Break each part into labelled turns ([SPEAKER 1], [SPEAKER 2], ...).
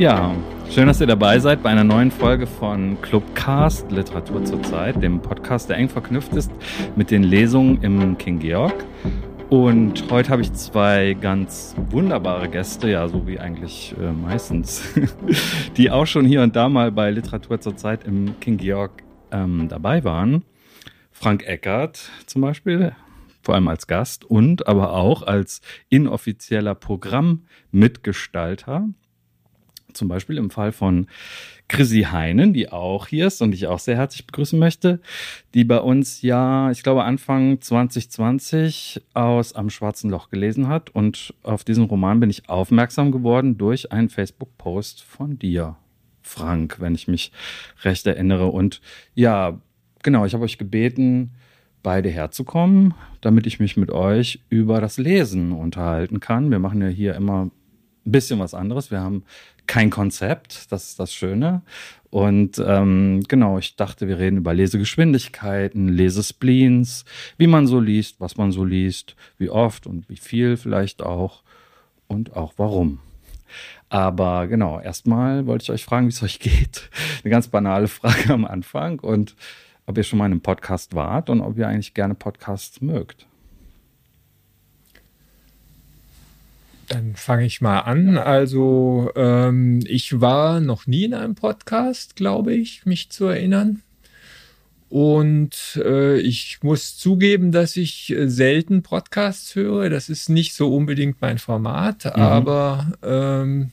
[SPEAKER 1] Ja, schön, dass ihr dabei seid bei einer neuen Folge von Clubcast Literatur zur Zeit, dem Podcast, der eng verknüpft ist mit den Lesungen im King Georg. Und heute habe ich zwei ganz wunderbare Gäste, ja, so wie eigentlich äh, meistens, die auch schon hier und da mal bei Literatur zur Zeit im King Georg ähm, dabei waren. Frank Eckert zum Beispiel, vor allem als Gast und aber auch als inoffizieller Programmmitgestalter zum Beispiel im Fall von Chrissy Heinen, die auch hier ist und ich auch sehr herzlich begrüßen möchte, die bei uns ja, ich glaube, Anfang 2020 aus Am Schwarzen Loch gelesen hat. Und auf diesen Roman bin ich aufmerksam geworden durch einen Facebook-Post von dir, Frank, wenn ich mich recht erinnere. Und ja, genau, ich habe euch gebeten, beide herzukommen, damit ich mich mit euch über das Lesen unterhalten kann. Wir machen ja hier immer ein bisschen was anderes. Wir haben kein Konzept, das ist das Schöne. Und ähm, genau, ich dachte, wir reden über Lesegeschwindigkeiten, Lesespleens, wie man so liest, was man so liest, wie oft und wie viel vielleicht auch und auch warum. Aber genau, erstmal wollte ich euch fragen, wie es euch geht. Eine ganz banale Frage am Anfang und ob ihr schon mal in einem Podcast wart und ob ihr eigentlich gerne Podcasts mögt.
[SPEAKER 2] Dann fange ich mal an. Also ähm, ich war noch nie in einem Podcast, glaube ich, mich zu erinnern. Und äh, ich muss zugeben, dass ich äh, selten Podcasts höre. Das ist nicht so unbedingt mein Format, mhm. aber ähm,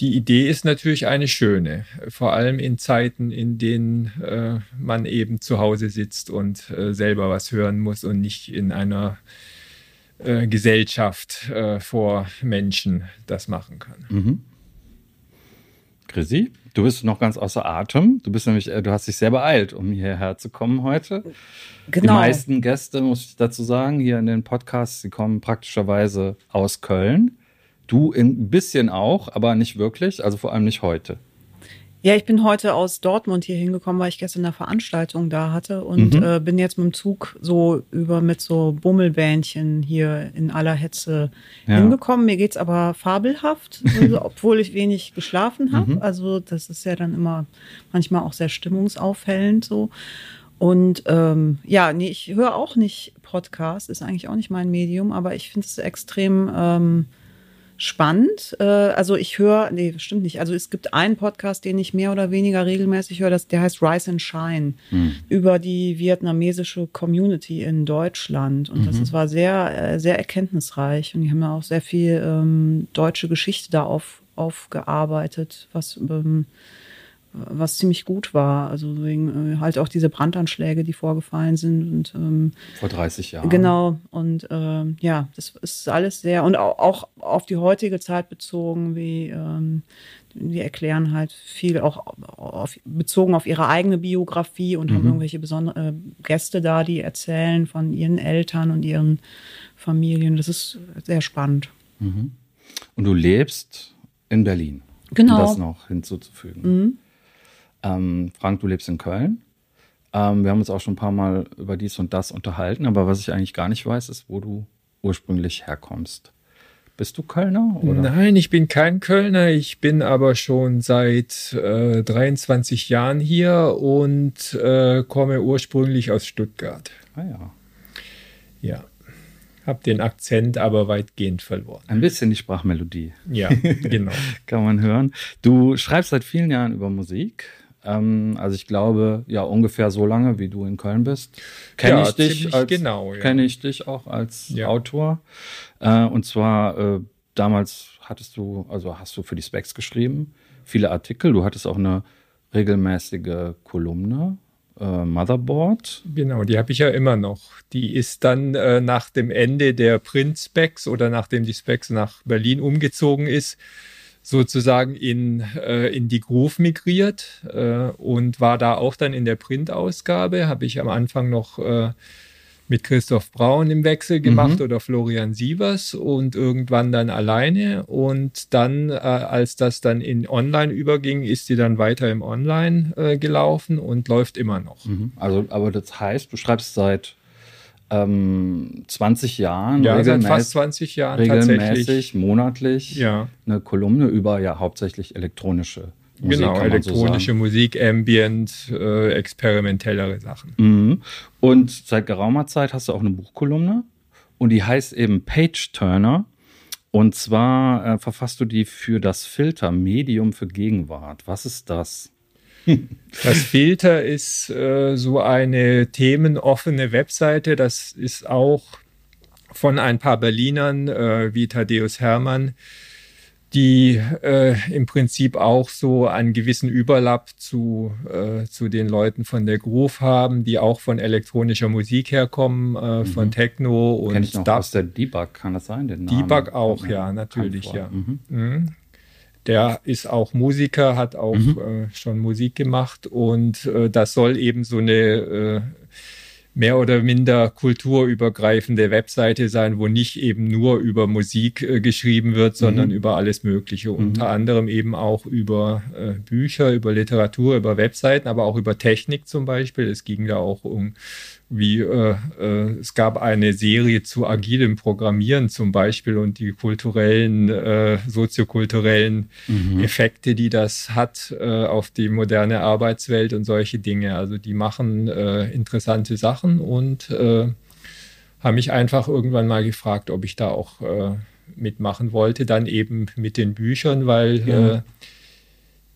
[SPEAKER 2] die Idee ist natürlich eine schöne. Vor allem in Zeiten, in denen äh, man eben zu Hause sitzt und äh, selber was hören muss und nicht in einer äh, Gesellschaft äh, vor Menschen das machen kann. Mhm.
[SPEAKER 1] Chrissy, du bist noch ganz außer Atem. Du bist nämlich, äh, du hast dich sehr beeilt, um hierher zu kommen heute. Genau. Die meisten Gäste, muss ich dazu sagen, hier in den Podcasts, die kommen praktischerweise aus Köln. Du ein bisschen auch, aber nicht wirklich, also vor allem nicht heute.
[SPEAKER 3] Ja, ich bin heute aus Dortmund hier hingekommen, weil ich gestern eine Veranstaltung da hatte und mhm. äh, bin jetzt mit dem Zug so über mit so Bummelbähnchen hier in aller Hetze ja. hingekommen. Mir geht's aber fabelhaft, also, obwohl ich wenig geschlafen habe. Mhm. Also das ist ja dann immer manchmal auch sehr stimmungsauffällend so. Und ähm, ja, nee, ich höre auch nicht Podcast, ist eigentlich auch nicht mein Medium, aber ich finde es extrem ähm, spannend. Äh, also ich höre, nee, stimmt nicht. Also es gibt einen Podcast, den ich mehr oder weniger regelmäßig höre, das, der heißt Rise and Shine hm. über die vietnamesische Community in Deutschland. Und mhm. das, das war sehr, äh, sehr erkenntnisreich. Und die haben ja auch sehr viel ähm, deutsche Geschichte da auf, aufgearbeitet, was ähm, was ziemlich gut war. Also wegen äh, halt auch diese Brandanschläge, die vorgefallen sind. Und, ähm,
[SPEAKER 1] Vor 30 Jahren.
[SPEAKER 3] Genau. Und ähm, ja, das ist alles sehr und auch, auch auf die heutige Zeit bezogen, wie ähm, die erklären halt viel auch auf, bezogen auf ihre eigene Biografie und mhm. haben irgendwelche besondere äh, Gäste da, die erzählen von ihren Eltern und ihren Familien. Das ist sehr spannend.
[SPEAKER 1] Mhm. Und du lebst in Berlin.
[SPEAKER 3] Genau.
[SPEAKER 1] Um das noch hinzuzufügen. Mhm. Ähm, Frank, du lebst in Köln. Ähm, wir haben uns auch schon ein paar Mal über dies und das unterhalten, aber was ich eigentlich gar nicht weiß, ist, wo du ursprünglich herkommst. Bist du Kölner?
[SPEAKER 2] Oder? Nein, ich bin kein Kölner. Ich bin aber schon seit äh, 23 Jahren hier und äh, komme ursprünglich aus Stuttgart.
[SPEAKER 1] Ah ja.
[SPEAKER 2] Ja. Hab den Akzent aber weitgehend verloren.
[SPEAKER 1] Ein bisschen die Sprachmelodie.
[SPEAKER 2] Ja, genau.
[SPEAKER 1] Kann man hören. Du schreibst seit vielen Jahren über Musik. Ähm, also ich glaube, ja, ungefähr so lange, wie du in Köln bist, kenne ja, ich dich als,
[SPEAKER 2] genau, ja.
[SPEAKER 1] kenne ich dich auch als ja. Autor. Äh, und zwar äh, damals hattest du, also hast du für die Specs geschrieben, viele Artikel. Du hattest auch eine regelmäßige Kolumne äh, Motherboard.
[SPEAKER 2] Genau, die habe ich ja immer noch. Die ist dann äh, nach dem Ende der Print-Specs oder nachdem die Specs nach Berlin umgezogen ist, sozusagen in, äh, in die Groove migriert äh, und war da auch dann in der Printausgabe. Habe ich am Anfang noch äh, mit Christoph Braun im Wechsel gemacht mhm. oder Florian Sievers und irgendwann dann alleine. Und dann, äh, als das dann in Online überging, ist sie dann weiter im Online äh, gelaufen und läuft immer noch.
[SPEAKER 1] Mhm. Also, aber das heißt, du schreibst seit ähm, 20 Jahren.
[SPEAKER 2] Ja, seit fast 20 Jahren regelmäßig,
[SPEAKER 1] monatlich
[SPEAKER 2] ja.
[SPEAKER 1] eine Kolumne über ja hauptsächlich elektronische
[SPEAKER 2] Musik. Genau, elektronische so Musik, Ambient, äh, experimentellere Sachen.
[SPEAKER 1] Mhm. Und seit geraumer Zeit hast du auch eine Buchkolumne und die heißt eben Page Turner. Und zwar äh, verfasst du die für das Filter Medium für Gegenwart. Was ist das?
[SPEAKER 2] Das Filter ist äh, so eine themenoffene Webseite. Das ist auch von ein paar Berlinern äh, wie Thaddeus Hermann die äh, im Prinzip auch so einen gewissen Überlapp zu, äh, zu den Leuten von der Groove haben, die auch von elektronischer Musik herkommen, äh, mhm. von Techno und
[SPEAKER 1] Kenn ich noch aus der Debug, kann das sein?
[SPEAKER 2] Den Debug auch, ja, natürlich, ja. Mhm. Mhm. Der ist auch Musiker, hat auch mhm. äh, schon Musik gemacht und äh, das soll eben so eine äh, mehr oder minder kulturübergreifende Webseite sein, wo nicht eben nur über Musik äh, geschrieben wird, sondern mhm. über alles Mögliche. Mhm. Unter anderem eben auch über äh, Bücher, über Literatur, über Webseiten, aber auch über Technik zum Beispiel. Es ging da auch um wie äh, äh, es gab eine Serie zu agilem Programmieren zum Beispiel und die kulturellen, äh, soziokulturellen mhm. Effekte, die das hat äh, auf die moderne Arbeitswelt und solche Dinge. Also die machen äh, interessante Sachen und äh, haben mich einfach irgendwann mal gefragt, ob ich da auch äh, mitmachen wollte, dann eben mit den Büchern, weil ja. äh,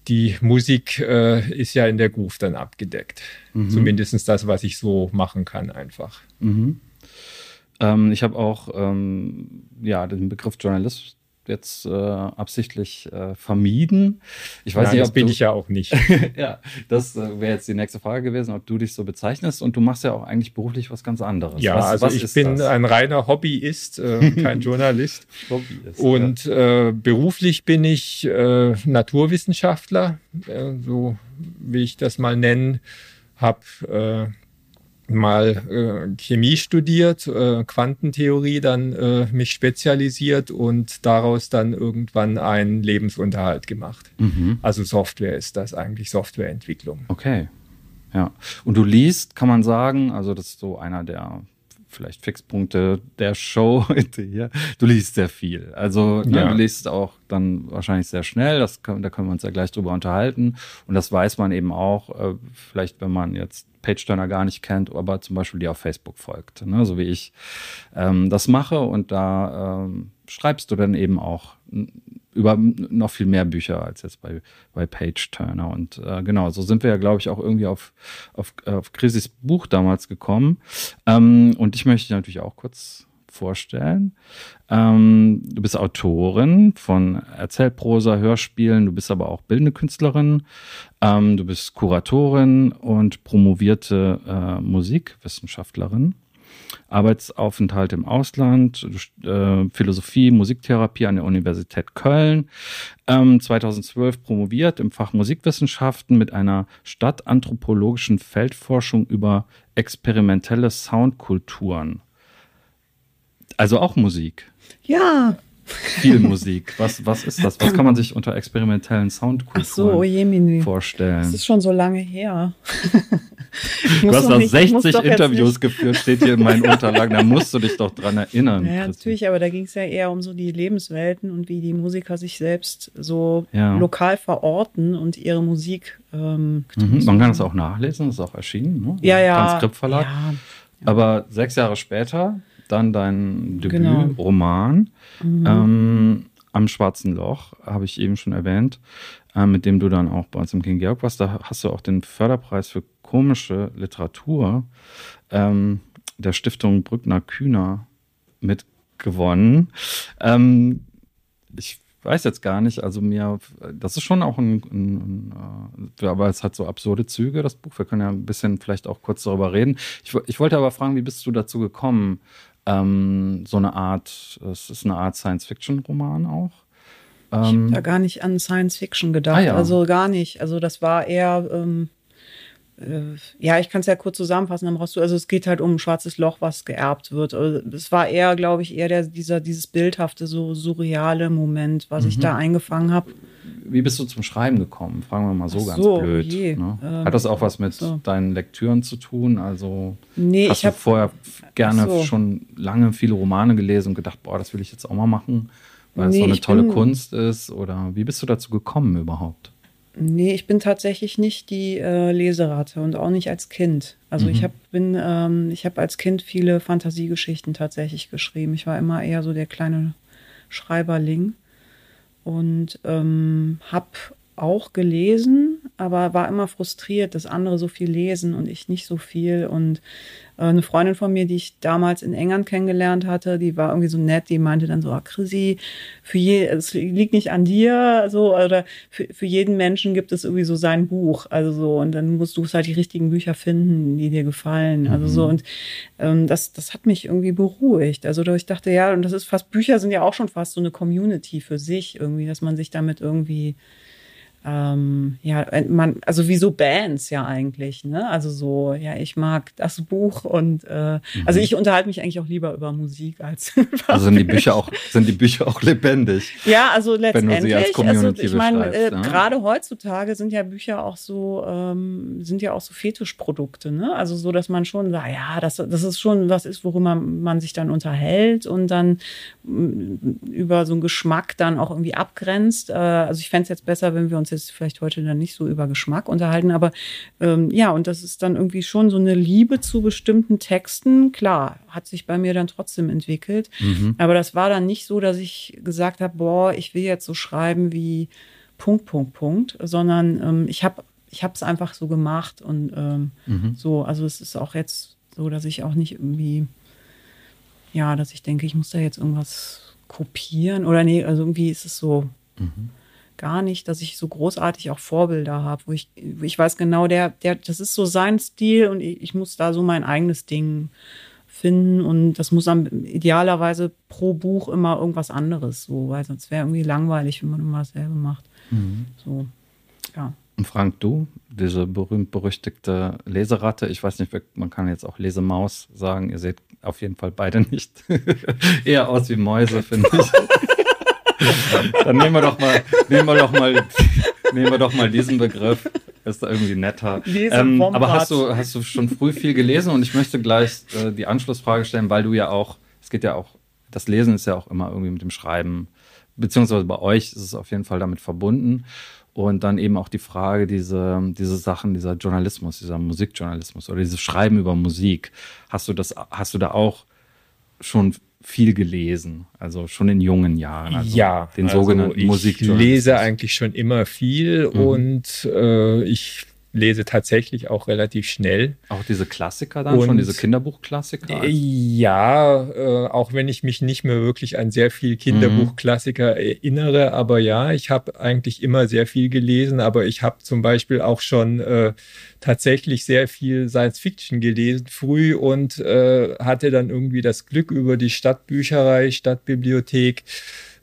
[SPEAKER 2] die Musik äh, ist ja in der Groove dann abgedeckt. Mhm. Zumindest das, was ich so machen kann, einfach.
[SPEAKER 1] Mhm. Ähm, ich habe auch ähm, ja, den Begriff Journalist jetzt äh, absichtlich äh, vermieden.
[SPEAKER 2] Ich weiß Nein, nicht, das bin du, ich ja auch nicht.
[SPEAKER 1] ja, das äh, wäre jetzt die nächste Frage gewesen, ob du dich so bezeichnest. Und du machst ja auch eigentlich beruflich was ganz anderes.
[SPEAKER 2] Ja,
[SPEAKER 1] was,
[SPEAKER 2] also was ich bin das? ein reiner Hobbyist, äh, kein Journalist. Hobbyist. Und ja. Äh, beruflich bin ich äh, Naturwissenschaftler, so wie ich das mal nennen, habe mal äh, Chemie studiert, äh, Quantentheorie dann äh, mich spezialisiert und daraus dann irgendwann einen Lebensunterhalt gemacht. Mhm. Also Software ist das eigentlich, Softwareentwicklung.
[SPEAKER 1] Okay. Ja. Und du liest, kann man sagen, also das ist so einer der vielleicht Fixpunkte der Show hier. Du liest sehr viel. Also ne, ja. du liest auch dann wahrscheinlich sehr schnell. Das können, da können wir uns ja gleich drüber unterhalten. Und das weiß man eben auch, äh, vielleicht wenn man jetzt Page-Turner gar nicht kennt, aber zum Beispiel die auf Facebook folgt, ne? so wie ich ähm, das mache. Und da ähm, schreibst du dann eben auch über noch viel mehr Bücher als jetzt bei, bei Page Turner. Und äh, genau, so sind wir ja, glaube ich, auch irgendwie auf, auf, auf Chrisis Buch damals gekommen. Ähm, und ich möchte natürlich auch kurz vorstellen. Ähm, du bist Autorin von Erzählprosa, Hörspielen, du bist aber auch bildende Künstlerin, ähm, du bist Kuratorin und promovierte äh, Musikwissenschaftlerin. Arbeitsaufenthalt im Ausland, äh, Philosophie, Musiktherapie an der Universität Köln. Ähm, 2012 promoviert im Fach Musikwissenschaften mit einer stadtanthropologischen Feldforschung über experimentelle Soundkulturen. Also auch Musik.
[SPEAKER 3] Ja.
[SPEAKER 1] Viel Musik. Was, was ist das? Was kann man sich unter experimentellen Soundkulturen so, oh vorstellen? Das
[SPEAKER 3] ist schon so lange her.
[SPEAKER 1] du hast noch nicht, 60 Interviews geführt, steht hier in meinen Unterlagen. Da musst du dich doch dran erinnern.
[SPEAKER 3] Ja, natürlich, aber da ging es ja eher um so die Lebenswelten und wie die Musiker sich selbst so ja. lokal verorten und ihre Musik. Ähm,
[SPEAKER 1] mhm, man kann das auch nachlesen, das ist auch erschienen. Ne?
[SPEAKER 3] Ja, ja.
[SPEAKER 1] Transkriptverlag. Ja, ja. Aber sechs Jahre später dann dein Debütroman genau. mhm. ähm, am Schwarzen Loch, habe ich eben schon erwähnt, äh, mit dem du dann auch bei uns im King Georg warst. Da hast du auch den Förderpreis für komische Literatur ähm, der Stiftung Brückner Kühner mitgewonnen. Ähm, ich weiß jetzt gar nicht, also mir, das ist schon auch ein, ein, ein, äh, aber es hat so absurde Züge, das Buch. Wir können ja ein bisschen vielleicht auch kurz darüber reden. Ich, ich wollte aber fragen, wie bist du dazu gekommen, ähm, so eine Art, es ist eine Art Science-Fiction-Roman auch.
[SPEAKER 3] Ähm, ich habe da gar nicht an Science-Fiction gedacht, ah, ja. also gar nicht. Also das war eher, ähm, äh, ja, ich kann es ja kurz zusammenfassen, dann brauchst du, also es geht halt um ein schwarzes Loch, was geerbt wird. Also es war eher, glaube ich, eher der, dieser, dieses bildhafte, so surreale Moment, was mhm. ich da eingefangen habe
[SPEAKER 1] wie bist du zum Schreiben gekommen? Fragen wir mal so, so ganz blöd. Je, ne? ähm, Hat das auch was mit so. deinen Lektüren zu tun? Also nee, hast du hab, vorher gerne so. schon lange viele Romane gelesen und gedacht, boah, das will ich jetzt auch mal machen, weil nee, es so eine tolle Kunst ist? Oder wie bist du dazu gekommen überhaupt?
[SPEAKER 3] Nee, ich bin tatsächlich nicht die äh, Leserate und auch nicht als Kind. Also mhm. ich habe bin ähm, ich habe als Kind viele Fantasiegeschichten tatsächlich geschrieben. Ich war immer eher so der kleine Schreiberling und ähm, habe auch gelesen, aber war immer frustriert, dass andere so viel lesen und ich nicht so viel. Und äh, eine Freundin von mir, die ich damals in England kennengelernt hatte, die war irgendwie so nett, die meinte dann so, ah, Chrissy, für je, es liegt nicht an dir, so, oder für, für jeden Menschen gibt es irgendwie so sein Buch. Also so, und dann musst du halt die richtigen Bücher finden, die dir gefallen. Also so, mhm. und ähm, das, das hat mich irgendwie beruhigt. Also ich dachte, ja, und das ist fast, Bücher sind ja auch schon fast so eine Community für sich irgendwie, dass man sich damit irgendwie ähm, ja, man, also wie so Bands ja eigentlich, ne? Also so, ja, ich mag das Buch und äh, mhm. also ich unterhalte mich eigentlich auch lieber über Musik als über
[SPEAKER 1] Also sind die Bücher auch, sind die Bücher auch lebendig?
[SPEAKER 3] Ja, also letztendlich, also ich meine, äh, ne? gerade heutzutage sind ja Bücher auch so, ähm, sind ja auch so Fetischprodukte, ne? Also so, dass man schon sagt, ja, das, das ist schon was ist, worüber man sich dann unterhält und dann über so einen Geschmack dann auch irgendwie abgrenzt. Äh, also ich fände es jetzt besser, wenn wir uns jetzt vielleicht heute dann nicht so über Geschmack unterhalten, aber ähm, ja, und das ist dann irgendwie schon so eine Liebe zu bestimmten Texten. Klar, hat sich bei mir dann trotzdem entwickelt. Mhm. Aber das war dann nicht so, dass ich gesagt habe, boah, ich will jetzt so schreiben wie Punkt, Punkt, Punkt, sondern ähm, ich habe ich habe es einfach so gemacht und ähm, mhm. so, also es ist auch jetzt so, dass ich auch nicht irgendwie, ja, dass ich denke, ich muss da jetzt irgendwas kopieren oder nee, also irgendwie ist es so, mhm gar nicht, dass ich so großartig auch Vorbilder habe, wo ich, ich weiß genau, der, der, das ist so sein Stil und ich, ich muss da so mein eigenes Ding finden und das muss dann idealerweise pro Buch immer irgendwas anderes, so, weil sonst wäre irgendwie langweilig, wenn man immer dasselbe macht. Mhm. So,
[SPEAKER 1] ja. Und Frank, du, diese berühmt-berüchtigte Leseratte, ich weiß nicht, man kann jetzt auch Lesemaus sagen, ihr seht auf jeden Fall beide nicht. Eher aus wie Mäuse, finde ich. Dann nehmen wir doch mal, nehmen wir doch mal, nehmen wir doch mal diesen Begriff. Ist da irgendwie netter. Ähm, aber hast du, hast du schon früh viel gelesen? Und ich möchte gleich äh, die Anschlussfrage stellen, weil du ja auch, es geht ja auch, das Lesen ist ja auch immer irgendwie mit dem Schreiben, beziehungsweise bei euch ist es auf jeden Fall damit verbunden. Und dann eben auch die Frage, diese, diese Sachen, dieser Journalismus, dieser Musikjournalismus oder dieses Schreiben über Musik. Hast du das, hast du da auch schon viel gelesen, also schon in jungen Jahren. Also
[SPEAKER 2] ja, den also sogenannten Musikjournalismus. Ich lese eigentlich schon immer viel mhm. und äh, ich lese tatsächlich auch relativ schnell.
[SPEAKER 1] Auch diese Klassiker dann und, schon, diese Kinderbuchklassiker?
[SPEAKER 2] Äh, ja, äh, auch wenn ich mich nicht mehr wirklich an sehr viel Kinderbuchklassiker mhm. erinnere, aber ja, ich habe eigentlich immer sehr viel gelesen, aber ich habe zum Beispiel auch schon äh, tatsächlich sehr viel Science Fiction gelesen früh und äh, hatte dann irgendwie das Glück über die Stadtbücherei, Stadtbibliothek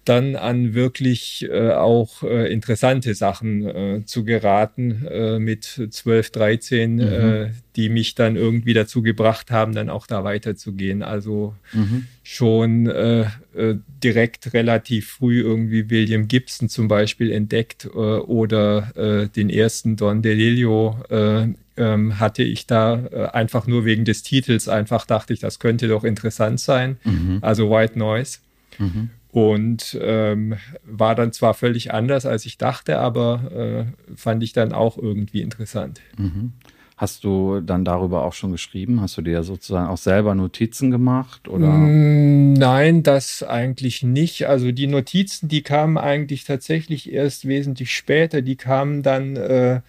[SPEAKER 2] dann an wirklich äh, auch äh, interessante Sachen äh, zu geraten äh, mit 12, 13, mhm. äh, die mich dann irgendwie dazu gebracht haben, dann auch da weiterzugehen. Also mhm. schon äh, direkt relativ früh irgendwie William Gibson zum Beispiel entdeckt oder den ersten Don DeLillo äh, ähm, hatte ich da einfach nur wegen des Titels einfach dachte ich, das könnte doch interessant sein. Mhm. Also White Noise. Mhm. Und ähm, war dann zwar völlig anders, als ich dachte, aber äh, fand ich dann auch irgendwie interessant.
[SPEAKER 1] Mhm. Hast du dann darüber auch schon geschrieben? Hast du dir sozusagen auch selber Notizen gemacht? Oder?
[SPEAKER 2] Mm, nein, das eigentlich nicht. Also die Notizen, die kamen eigentlich tatsächlich erst wesentlich später. Die kamen dann äh,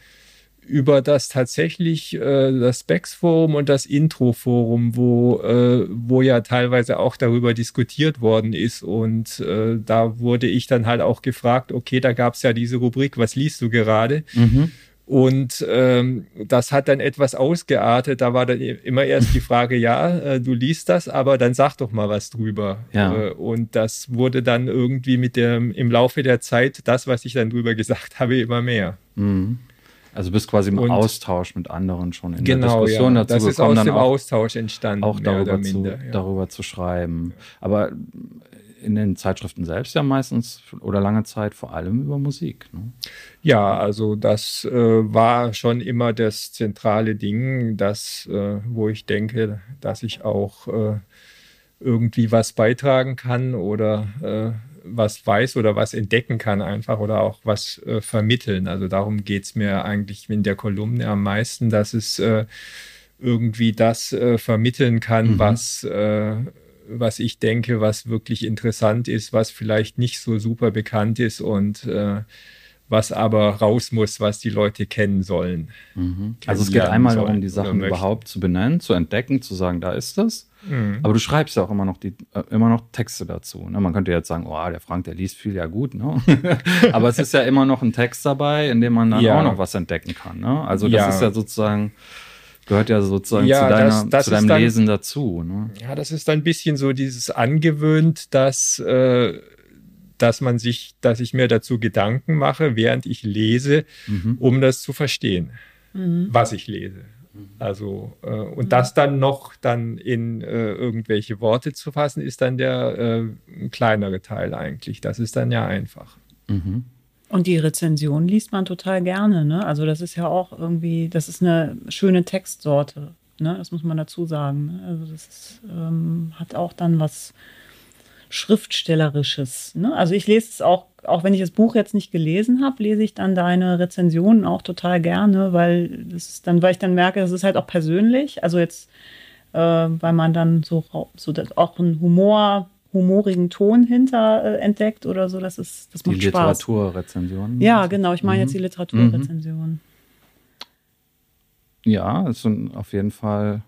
[SPEAKER 2] über das tatsächlich äh, das Specs-Forum und das Intro-Forum, wo, äh, wo ja teilweise auch darüber diskutiert worden ist. Und äh, da wurde ich dann halt auch gefragt, okay, da gab es ja diese Rubrik, was liest du gerade? Mhm. Und ähm, das hat dann etwas ausgeartet. Da war dann immer erst die Frage, ja, äh, du liest das, aber dann sag doch mal was drüber. Ja. Äh, und das wurde dann irgendwie mit dem im Laufe der Zeit, das, was ich dann drüber gesagt habe, immer mehr.
[SPEAKER 1] Mhm. Also bist quasi im und Austausch mit anderen schon in
[SPEAKER 2] genau,
[SPEAKER 1] der Diskussion
[SPEAKER 2] ja. dazu das gekommen, ist aus dem Austausch entstanden,
[SPEAKER 1] auch darüber, minder, zu, ja. darüber zu schreiben. Aber in den Zeitschriften selbst ja meistens oder lange Zeit vor allem über Musik. Ne?
[SPEAKER 2] Ja, also das äh, war schon immer das zentrale Ding, das, äh, wo ich denke, dass ich auch äh, irgendwie was beitragen kann oder äh, was weiß oder was entdecken kann einfach oder auch was äh, vermitteln. Also darum geht es mir eigentlich in der Kolumne am meisten, dass es äh, irgendwie das äh, vermitteln kann, mhm. was, äh, was ich denke, was wirklich interessant ist, was vielleicht nicht so super bekannt ist und äh, was aber raus muss, was die Leute kennen sollen.
[SPEAKER 1] Mhm. Also es geht einmal darum, die Sachen überhaupt zu benennen, zu entdecken, zu sagen, da ist das. Mhm. Aber du schreibst ja auch immer noch die, äh, immer noch Texte dazu. Ne? Man könnte jetzt sagen, oh, der Frank, der liest viel, ja gut, ne? Aber es ist ja immer noch ein Text dabei, in dem man dann ja. auch noch was entdecken kann. Ne? Also das ja. ist ja sozusagen gehört ja sozusagen ja, zu, deiner, das, das zu deinem dann, Lesen dazu. Ne?
[SPEAKER 2] Ja, das ist ein bisschen so dieses angewöhnt, dass, äh, dass man sich, dass ich mir dazu Gedanken mache, während ich lese, mhm. um das zu verstehen, mhm. was ich lese. Also, äh, und mhm. das dann noch dann in äh, irgendwelche Worte zu fassen, ist dann der äh, kleinere Teil eigentlich. Das ist dann ja einfach.
[SPEAKER 3] Mhm. Und die Rezension liest man total gerne, ne? Also, das ist ja auch irgendwie, das ist eine schöne Textsorte, ne? Das muss man dazu sagen. Ne? Also, das ist, ähm, hat auch dann was Schriftstellerisches. Ne? Also ich lese es auch, auch wenn ich das Buch jetzt nicht gelesen habe, lese ich dann deine Rezensionen auch total gerne, weil das ist dann, weil ich dann merke, das ist halt auch persönlich. Also jetzt, äh, weil man dann so, so auch einen Humor, humorigen Ton hinter äh, entdeckt oder so, das ist, das
[SPEAKER 1] macht die Spaß. Die Literaturrezension.
[SPEAKER 3] Ja, genau, ich meine mhm. jetzt die Literaturrezension. Mhm.
[SPEAKER 1] Ja, ist auf jeden Fall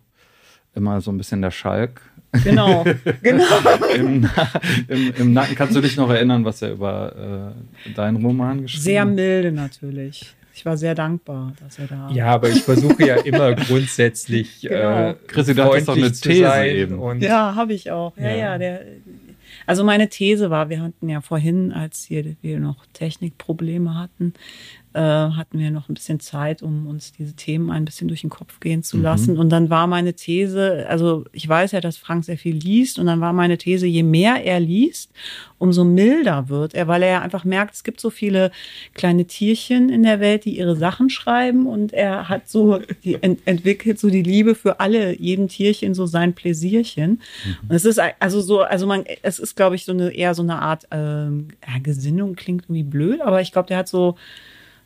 [SPEAKER 1] immer so ein bisschen der Schalk
[SPEAKER 3] Genau, genau.
[SPEAKER 1] Im, im, Im, Nacken kannst du dich noch erinnern, was er über äh, deinen Roman geschrieben hat?
[SPEAKER 3] Sehr milde natürlich. Ich war sehr dankbar, dass er da.
[SPEAKER 2] Ja, aber ich versuche ja immer grundsätzlich. genau. äh,
[SPEAKER 1] Chrissy, du hattest doch eine These eben.
[SPEAKER 3] ja, habe ich auch. Ja, ja, ja der, also meine These war, wir hatten ja vorhin, als hier wir noch Technikprobleme hatten, äh, hatten wir noch ein bisschen Zeit, um uns diese Themen ein bisschen durch den Kopf gehen zu mhm. lassen. Und dann war meine These, also ich weiß ja, dass Frank sehr viel liest, und dann war meine These, je mehr er liest, umso milder wird er, weil er ja einfach merkt, es gibt so viele kleine Tierchen in der Welt, die ihre Sachen schreiben und er hat so, die ent entwickelt so die Liebe für alle, jedem Tierchen so sein Pläsierchen. Mhm. Und es ist also so, also man, es ist, glaube ich, so eine eher so eine Art ähm, ja, Gesinnung, klingt irgendwie blöd, aber ich glaube, der hat so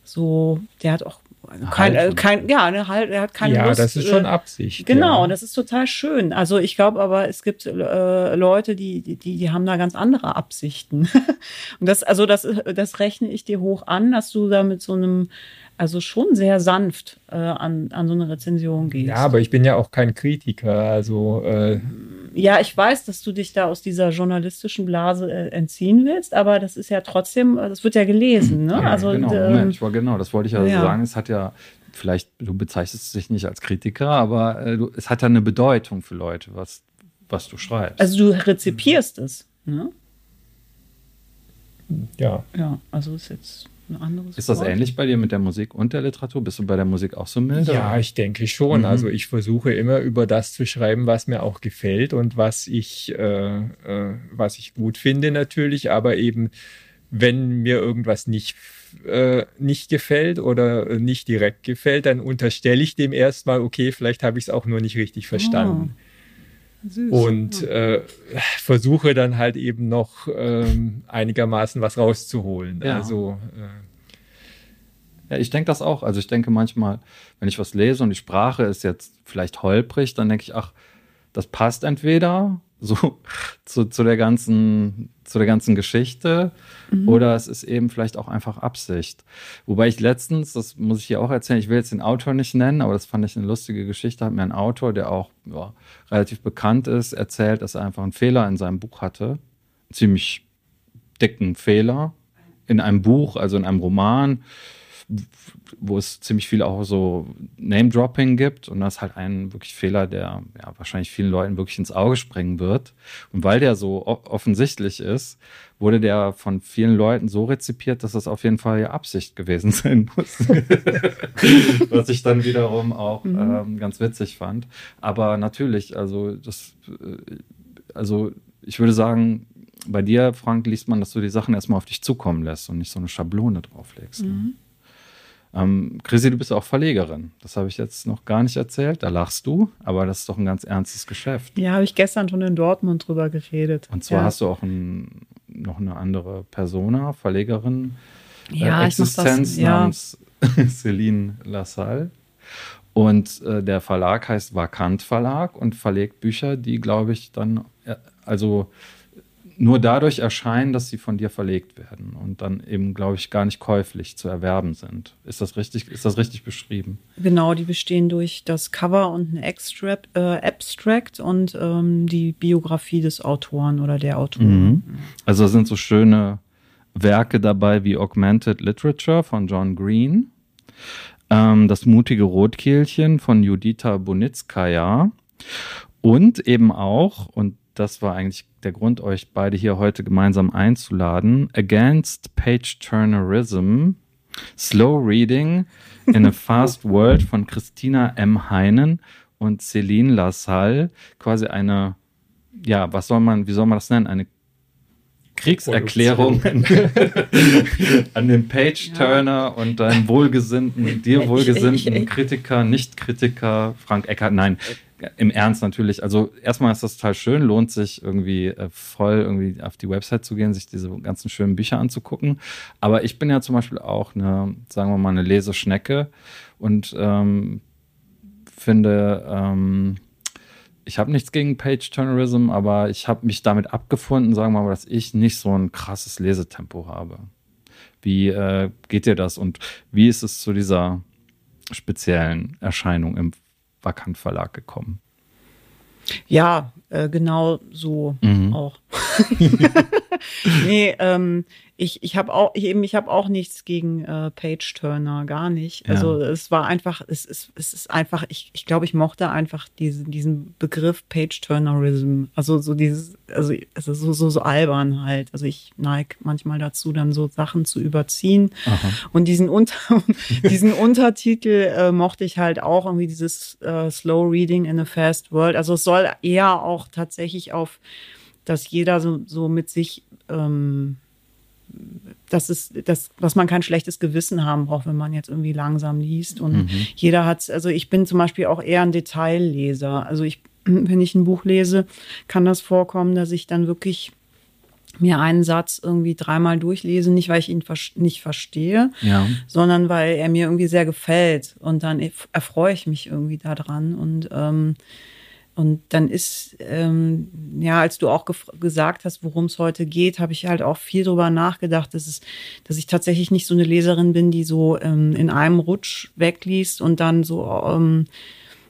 [SPEAKER 3] so, der hat auch kein, äh, kein, ja, ne, halt, er hat keine
[SPEAKER 2] ja,
[SPEAKER 3] Lust.
[SPEAKER 2] Ja, das ist schon äh, Absicht.
[SPEAKER 3] Genau,
[SPEAKER 2] ja.
[SPEAKER 3] das ist total schön. Also ich glaube aber, es gibt äh, Leute, die, die, die haben da ganz andere Absichten. Und das, also das, das rechne ich dir hoch an, dass du da mit so einem also schon sehr sanft äh, an, an so eine Rezension gehst.
[SPEAKER 2] Ja, aber ich bin ja auch kein Kritiker. Also äh
[SPEAKER 3] ja, ich weiß, dass du dich da aus dieser journalistischen Blase äh, entziehen willst, aber das ist ja trotzdem, das wird ja gelesen. Ne? Ja,
[SPEAKER 1] also genau, ähm, ich war genau, das wollte ich ja, ja sagen. Es hat ja vielleicht, du bezeichnest dich nicht als Kritiker, aber äh, du, es hat ja eine Bedeutung für Leute, was, was du schreibst.
[SPEAKER 3] Also du rezipierst es. Ne?
[SPEAKER 2] Ja.
[SPEAKER 3] Ja, also ist jetzt ein anderes
[SPEAKER 1] Ist das Wort? ähnlich bei dir mit der Musik und der Literatur? Bist du bei der Musik auch so milde?
[SPEAKER 2] Ja, ich denke schon. Mhm. Also ich versuche immer über das zu schreiben, was mir auch gefällt und was ich, äh, äh, was ich gut finde natürlich, aber eben wenn mir irgendwas nicht äh, nicht gefällt oder nicht direkt gefällt, dann unterstelle ich dem erstmal, okay, vielleicht habe ich es auch nur nicht richtig verstanden. Oh. Süß. Und äh, versuche dann halt eben noch ähm, einigermaßen was rauszuholen. Ja. Also
[SPEAKER 1] äh, ja, ich denke das auch. Also ich denke manchmal, wenn ich was lese und die Sprache ist jetzt vielleicht holprig, dann denke ich, ach, das passt entweder so zu, zu der ganzen zu der ganzen Geschichte mhm. oder es ist eben vielleicht auch einfach Absicht. Wobei ich letztens, das muss ich hier auch erzählen, ich will jetzt den Autor nicht nennen, aber das fand ich eine lustige Geschichte, hat mir ein Autor, der auch ja, relativ bekannt ist, erzählt, dass er einfach einen Fehler in seinem Buch hatte, einen ziemlich dicken Fehler in einem Buch, also in einem Roman wo es ziemlich viel auch so Name-Dropping gibt und das ist halt ein wirklich Fehler, der ja wahrscheinlich vielen Leuten wirklich ins Auge springen wird. Und weil der so offensichtlich ist, wurde der von vielen Leuten so rezipiert, dass das auf jeden Fall ja Absicht gewesen sein muss. Was ich dann wiederum auch mhm. ähm, ganz witzig fand. Aber natürlich, also das, äh, also ich würde sagen, bei dir, Frank, liest man, dass du die Sachen erstmal auf dich zukommen lässt und nicht so eine Schablone drauflegst. Ne? Mhm. Ähm, Chrissy, du bist auch Verlegerin. Das habe ich jetzt noch gar nicht erzählt. Da lachst du, aber das ist doch ein ganz ernstes Geschäft.
[SPEAKER 3] Ja, habe ich gestern schon in Dortmund drüber geredet.
[SPEAKER 1] Und zwar
[SPEAKER 3] ja.
[SPEAKER 1] hast du auch ein, noch eine andere Persona, Verlegerin,
[SPEAKER 3] ja,
[SPEAKER 1] äh, Existenz das, ja. namens Celine Lassalle. Und äh, der Verlag heißt Vakant Verlag und verlegt Bücher, die, glaube ich, dann, äh, also nur dadurch erscheinen, dass sie von dir verlegt werden und dann eben, glaube ich, gar nicht käuflich zu erwerben sind. Ist das richtig, ist das richtig beschrieben?
[SPEAKER 3] Genau, die bestehen durch das Cover und ein Extract, äh, Abstract und ähm, die Biografie des Autoren oder der Autorin.
[SPEAKER 1] Mhm. Also da sind so schöne Werke dabei wie Augmented Literature von John Green, ähm, Das mutige Rotkehlchen von Judita Bonitskaya und eben auch, und das war eigentlich der Grund, euch beide hier heute gemeinsam einzuladen. Against Page Turnerism, Slow Reading in a Fast World von Christina M. Heinen und Celine Lassalle. Quasi eine, ja, was soll man, wie soll man das nennen? Eine Kriegserklärung an den Page-Turner ja. und deinem wohlgesinnten, dir wohlgesinnten Kritiker, Nicht-Kritiker, Frank Eckert. Nein, im Ernst natürlich. Also erstmal ist das total schön, lohnt sich irgendwie äh, voll irgendwie auf die Website zu gehen, sich diese ganzen schönen Bücher anzugucken. Aber ich bin ja zum Beispiel auch eine, sagen wir mal, eine Leseschnecke und ähm, finde, ähm, ich habe nichts gegen Page-Turnerism, aber ich habe mich damit abgefunden, sagen wir mal, dass ich nicht so ein krasses Lesetempo habe. Wie äh, geht dir das und wie ist es zu dieser speziellen Erscheinung im Vakant Verlag gekommen?
[SPEAKER 3] Ja, äh, genau so mhm. auch. nee, ähm, ich, ich habe auch, ich eben, ich habe auch nichts gegen äh, Page Turner, gar nicht. Ja. Also es war einfach, es ist, es ist einfach, ich, ich glaube, ich mochte einfach diesen, diesen Begriff Page Turnerism. Also so dieses, also, also so, so, so albern halt. Also ich neige manchmal dazu, dann so Sachen zu überziehen. Aha. Und diesen Unter, diesen Untertitel äh, mochte ich halt auch irgendwie dieses äh, Slow Reading in a Fast World. Also es soll eher auch tatsächlich auf dass jeder so, so mit sich ähm, das ist das, was man kein schlechtes Gewissen haben braucht, wenn man jetzt irgendwie langsam liest. Und mhm. jeder hat, also ich bin zum Beispiel auch eher ein Detailleser. Also ich, wenn ich ein Buch lese, kann das vorkommen, dass ich dann wirklich mir einen Satz irgendwie dreimal durchlese, nicht weil ich ihn nicht verstehe, ja. sondern weil er mir irgendwie sehr gefällt. Und dann erfreue ich mich irgendwie daran. Und ähm, und dann ist, ähm, ja, als du auch gesagt hast, worum es heute geht, habe ich halt auch viel drüber nachgedacht, dass, es, dass ich tatsächlich nicht so eine Leserin bin, die so ähm, in einem Rutsch wegliest und dann so ähm,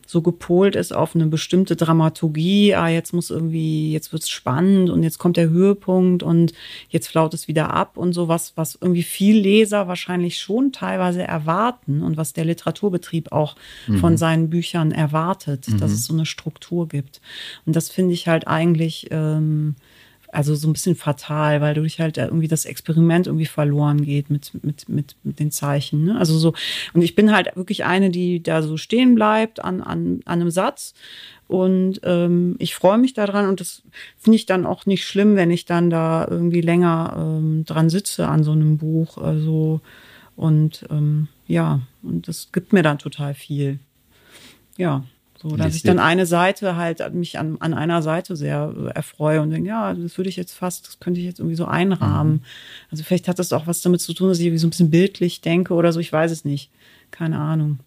[SPEAKER 3] so gepolt ist auf eine bestimmte Dramaturgie, ah, jetzt muss irgendwie, jetzt wird's spannend und jetzt kommt der Höhepunkt und jetzt flaut es wieder ab und sowas, was irgendwie viel Leser wahrscheinlich schon teilweise erwarten und was der Literaturbetrieb auch mhm. von seinen Büchern erwartet, mhm. dass es so eine Struktur gibt. Und das finde ich halt eigentlich ähm, also so ein bisschen fatal, weil dadurch halt irgendwie das Experiment irgendwie verloren geht mit, mit, mit, mit den Zeichen. Ne? Also so, und ich bin halt wirklich eine, die da so stehen bleibt an, an, an einem Satz. Und ähm, ich freue mich daran und das finde ich dann auch nicht schlimm, wenn ich dann da irgendwie länger ähm, dran sitze an so einem Buch. Also und ähm, ja, und das gibt mir dann total viel. Ja. So, dass ich dann eine Seite halt mich an, an einer Seite sehr äh, erfreue und denke, ja, das würde ich jetzt fast, das könnte ich jetzt irgendwie so einrahmen. Mhm. Also vielleicht hat das auch was damit zu tun, dass ich irgendwie so ein bisschen bildlich denke oder so, ich weiß es nicht. Keine Ahnung.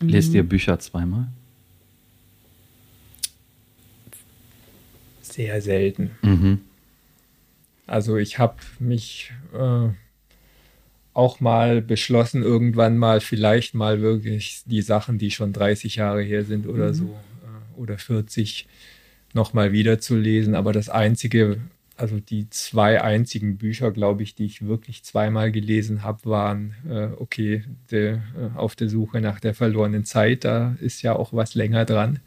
[SPEAKER 1] Lest ihr mhm. Bücher zweimal?
[SPEAKER 2] Sehr selten. Mhm. Also ich habe mich äh, auch mal beschlossen, irgendwann mal vielleicht mal wirklich die Sachen, die schon 30 Jahre her sind oder mhm. so äh, oder 40 nochmal wieder zu lesen. Aber das einzige, also die zwei einzigen Bücher, glaube ich, die ich wirklich zweimal gelesen habe, waren, äh, okay, der, äh, auf der Suche nach der verlorenen Zeit, da ist ja auch was länger dran.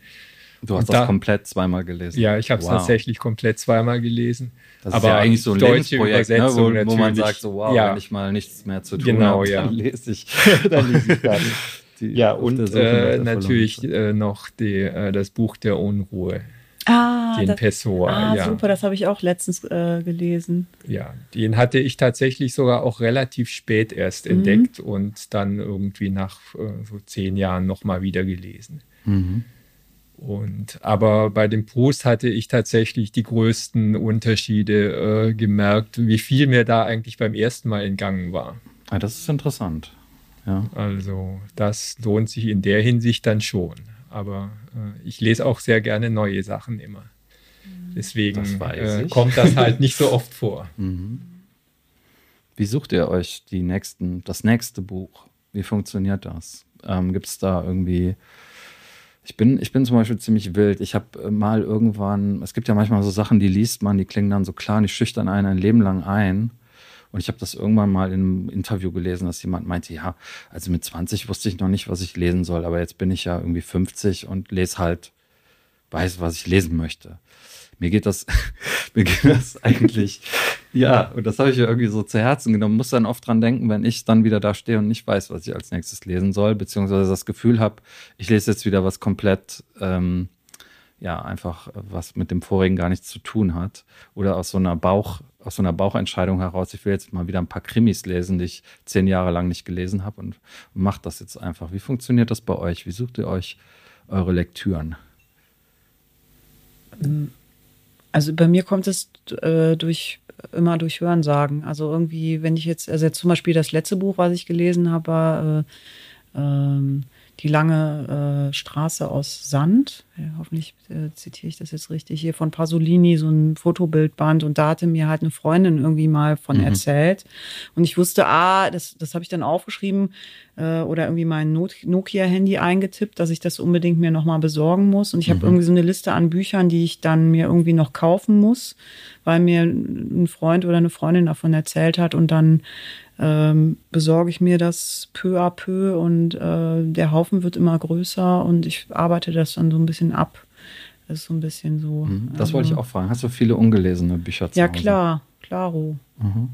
[SPEAKER 1] Du hast Und das komplett zweimal gelesen.
[SPEAKER 2] Ja, ich habe es wow. tatsächlich komplett zweimal gelesen.
[SPEAKER 1] Das aber ist ja eigentlich so ein Lebensprojekt, ne, wo, wo, man sagt, so wow, ja. wenn ich mal nichts mehr zu tun genau, habe,
[SPEAKER 2] ja.
[SPEAKER 1] dann lese ich, dann lese ich dann.
[SPEAKER 2] Die, ja, und äh, natürlich äh, noch die, äh, das Buch der Unruhe.
[SPEAKER 3] Ah,
[SPEAKER 2] den
[SPEAKER 3] das,
[SPEAKER 2] Pessoa.
[SPEAKER 3] Ah,
[SPEAKER 2] ja.
[SPEAKER 3] super, das habe ich auch letztens äh, gelesen.
[SPEAKER 2] Ja, den hatte ich tatsächlich sogar auch relativ spät erst mhm. entdeckt und dann irgendwie nach äh, so zehn Jahren nochmal wieder gelesen. Mhm. Und aber bei dem Proust hatte ich tatsächlich die größten Unterschiede äh, gemerkt, wie viel mir da eigentlich beim ersten Mal entgangen war.
[SPEAKER 1] Ah, das ist interessant. Ja.
[SPEAKER 2] Also das lohnt sich in der Hinsicht dann schon. Aber äh, ich lese auch sehr gerne neue Sachen immer. Deswegen äh, kommt das halt nicht so oft vor. Mhm.
[SPEAKER 1] Wie sucht ihr euch die nächsten, das nächste Buch? Wie funktioniert das? Ähm, Gibt es da irgendwie ich bin, ich bin zum Beispiel ziemlich wild. Ich habe äh, mal irgendwann, es gibt ja manchmal so Sachen, die liest man, die klingen dann so klar, die schüchtern einen ein Leben lang ein. Und ich habe das irgendwann mal in einem Interview gelesen, dass jemand meinte, ja, also mit 20 wusste ich noch nicht, was ich lesen soll, aber jetzt bin ich ja irgendwie 50 und lese halt, weiß, was ich lesen möchte. Mir geht das, mir geht das eigentlich, ja, und das habe ich ja irgendwie so zu Herzen genommen. Muss dann oft dran denken, wenn ich dann wieder da stehe und nicht weiß, was ich als nächstes lesen soll, beziehungsweise das Gefühl habe, ich lese jetzt wieder was komplett, ähm, ja, einfach was mit dem vorigen gar nichts zu tun hat. Oder aus so einer Bauch, aus so einer Bauchentscheidung heraus, ich will jetzt mal wieder ein paar Krimis lesen, die ich zehn Jahre lang nicht gelesen habe und, und macht das jetzt einfach. Wie funktioniert das bei euch? Wie sucht ihr euch eure Lektüren?
[SPEAKER 3] Also bei mir kommt es äh, durch immer durch Hörensagen. Also irgendwie, wenn ich jetzt, also jetzt zum Beispiel das letzte Buch, was ich gelesen habe, war äh, ähm, die lange äh, Straße aus Sand. Ja, hoffentlich äh, zitiere ich das jetzt richtig hier von Pasolini, so ein Fotobildband. Und da hatte mir halt eine Freundin irgendwie mal von mhm. erzählt. Und ich wusste, ah, das, das habe ich dann aufgeschrieben äh, oder irgendwie mein Nokia-Handy eingetippt, dass ich das unbedingt mir nochmal besorgen muss. Und ich mhm. habe irgendwie so eine Liste an Büchern, die ich dann mir irgendwie noch kaufen muss, weil mir ein Freund oder eine Freundin davon erzählt hat. Und dann ähm, besorge ich mir das peu à peu und äh, der Haufen wird immer größer und ich arbeite das dann so ein bisschen ab. Das ist so ein bisschen so.
[SPEAKER 1] Mhm, das also, wollte ich auch fragen. Hast du viele ungelesene Bücher zu
[SPEAKER 3] Ja,
[SPEAKER 1] Hause?
[SPEAKER 3] klar, klaro. Mhm.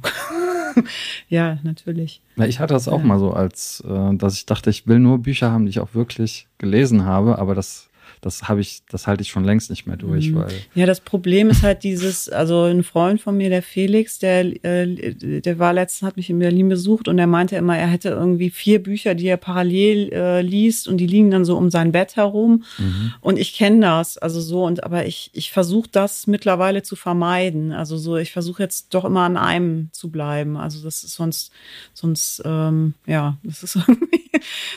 [SPEAKER 3] ja, natürlich.
[SPEAKER 1] ich hatte das auch ja. mal so, als äh, dass ich dachte, ich will nur Bücher haben, die ich auch wirklich gelesen habe, aber das das habe ich, das halte ich schon längst nicht mehr durch. Mhm. Weil
[SPEAKER 3] ja, das Problem ist halt dieses, also ein Freund von mir, der Felix, der, äh, der war letztens, hat mich in Berlin besucht und er meinte immer, er hätte irgendwie vier Bücher, die er parallel äh, liest und die liegen dann so um sein Bett herum. Mhm. Und ich kenne das, also so, und aber ich, ich versuche das mittlerweile zu vermeiden. Also so, ich versuche jetzt doch immer an einem zu bleiben. Also das ist sonst, sonst, ähm, ja, das ist irgendwie,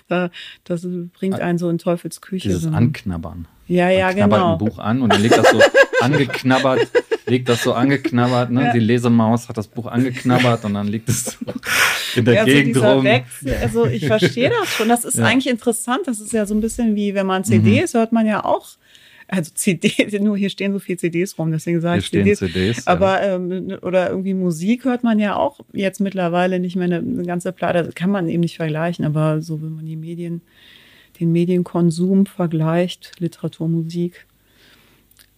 [SPEAKER 3] das bringt einen so in Teufelsküche.
[SPEAKER 1] Dieses Anknabbern knabbern.
[SPEAKER 3] Ja, ja,
[SPEAKER 1] Man knabbert
[SPEAKER 3] genau.
[SPEAKER 1] ein Buch an und dann legt das so angeknabbert, legt das so angeknabbert, ne? Ja. Die Lesemaus hat das Buch angeknabbert und dann liegt es so in der ja, Gegend so rum.
[SPEAKER 3] Wechsel, also ich verstehe das schon. Das ist ja. eigentlich interessant. Das ist ja so ein bisschen wie, wenn man CDs mhm. hört man ja auch also CDs, nur hier stehen so viele CDs rum, deswegen sage ich CDs. CDs. Aber ja. ähm, oder irgendwie Musik hört man ja auch jetzt mittlerweile nicht mehr eine, eine ganze Platte, das kann man eben nicht vergleichen, aber so wenn man die Medien den Medienkonsum vergleicht, Literatur, Musik.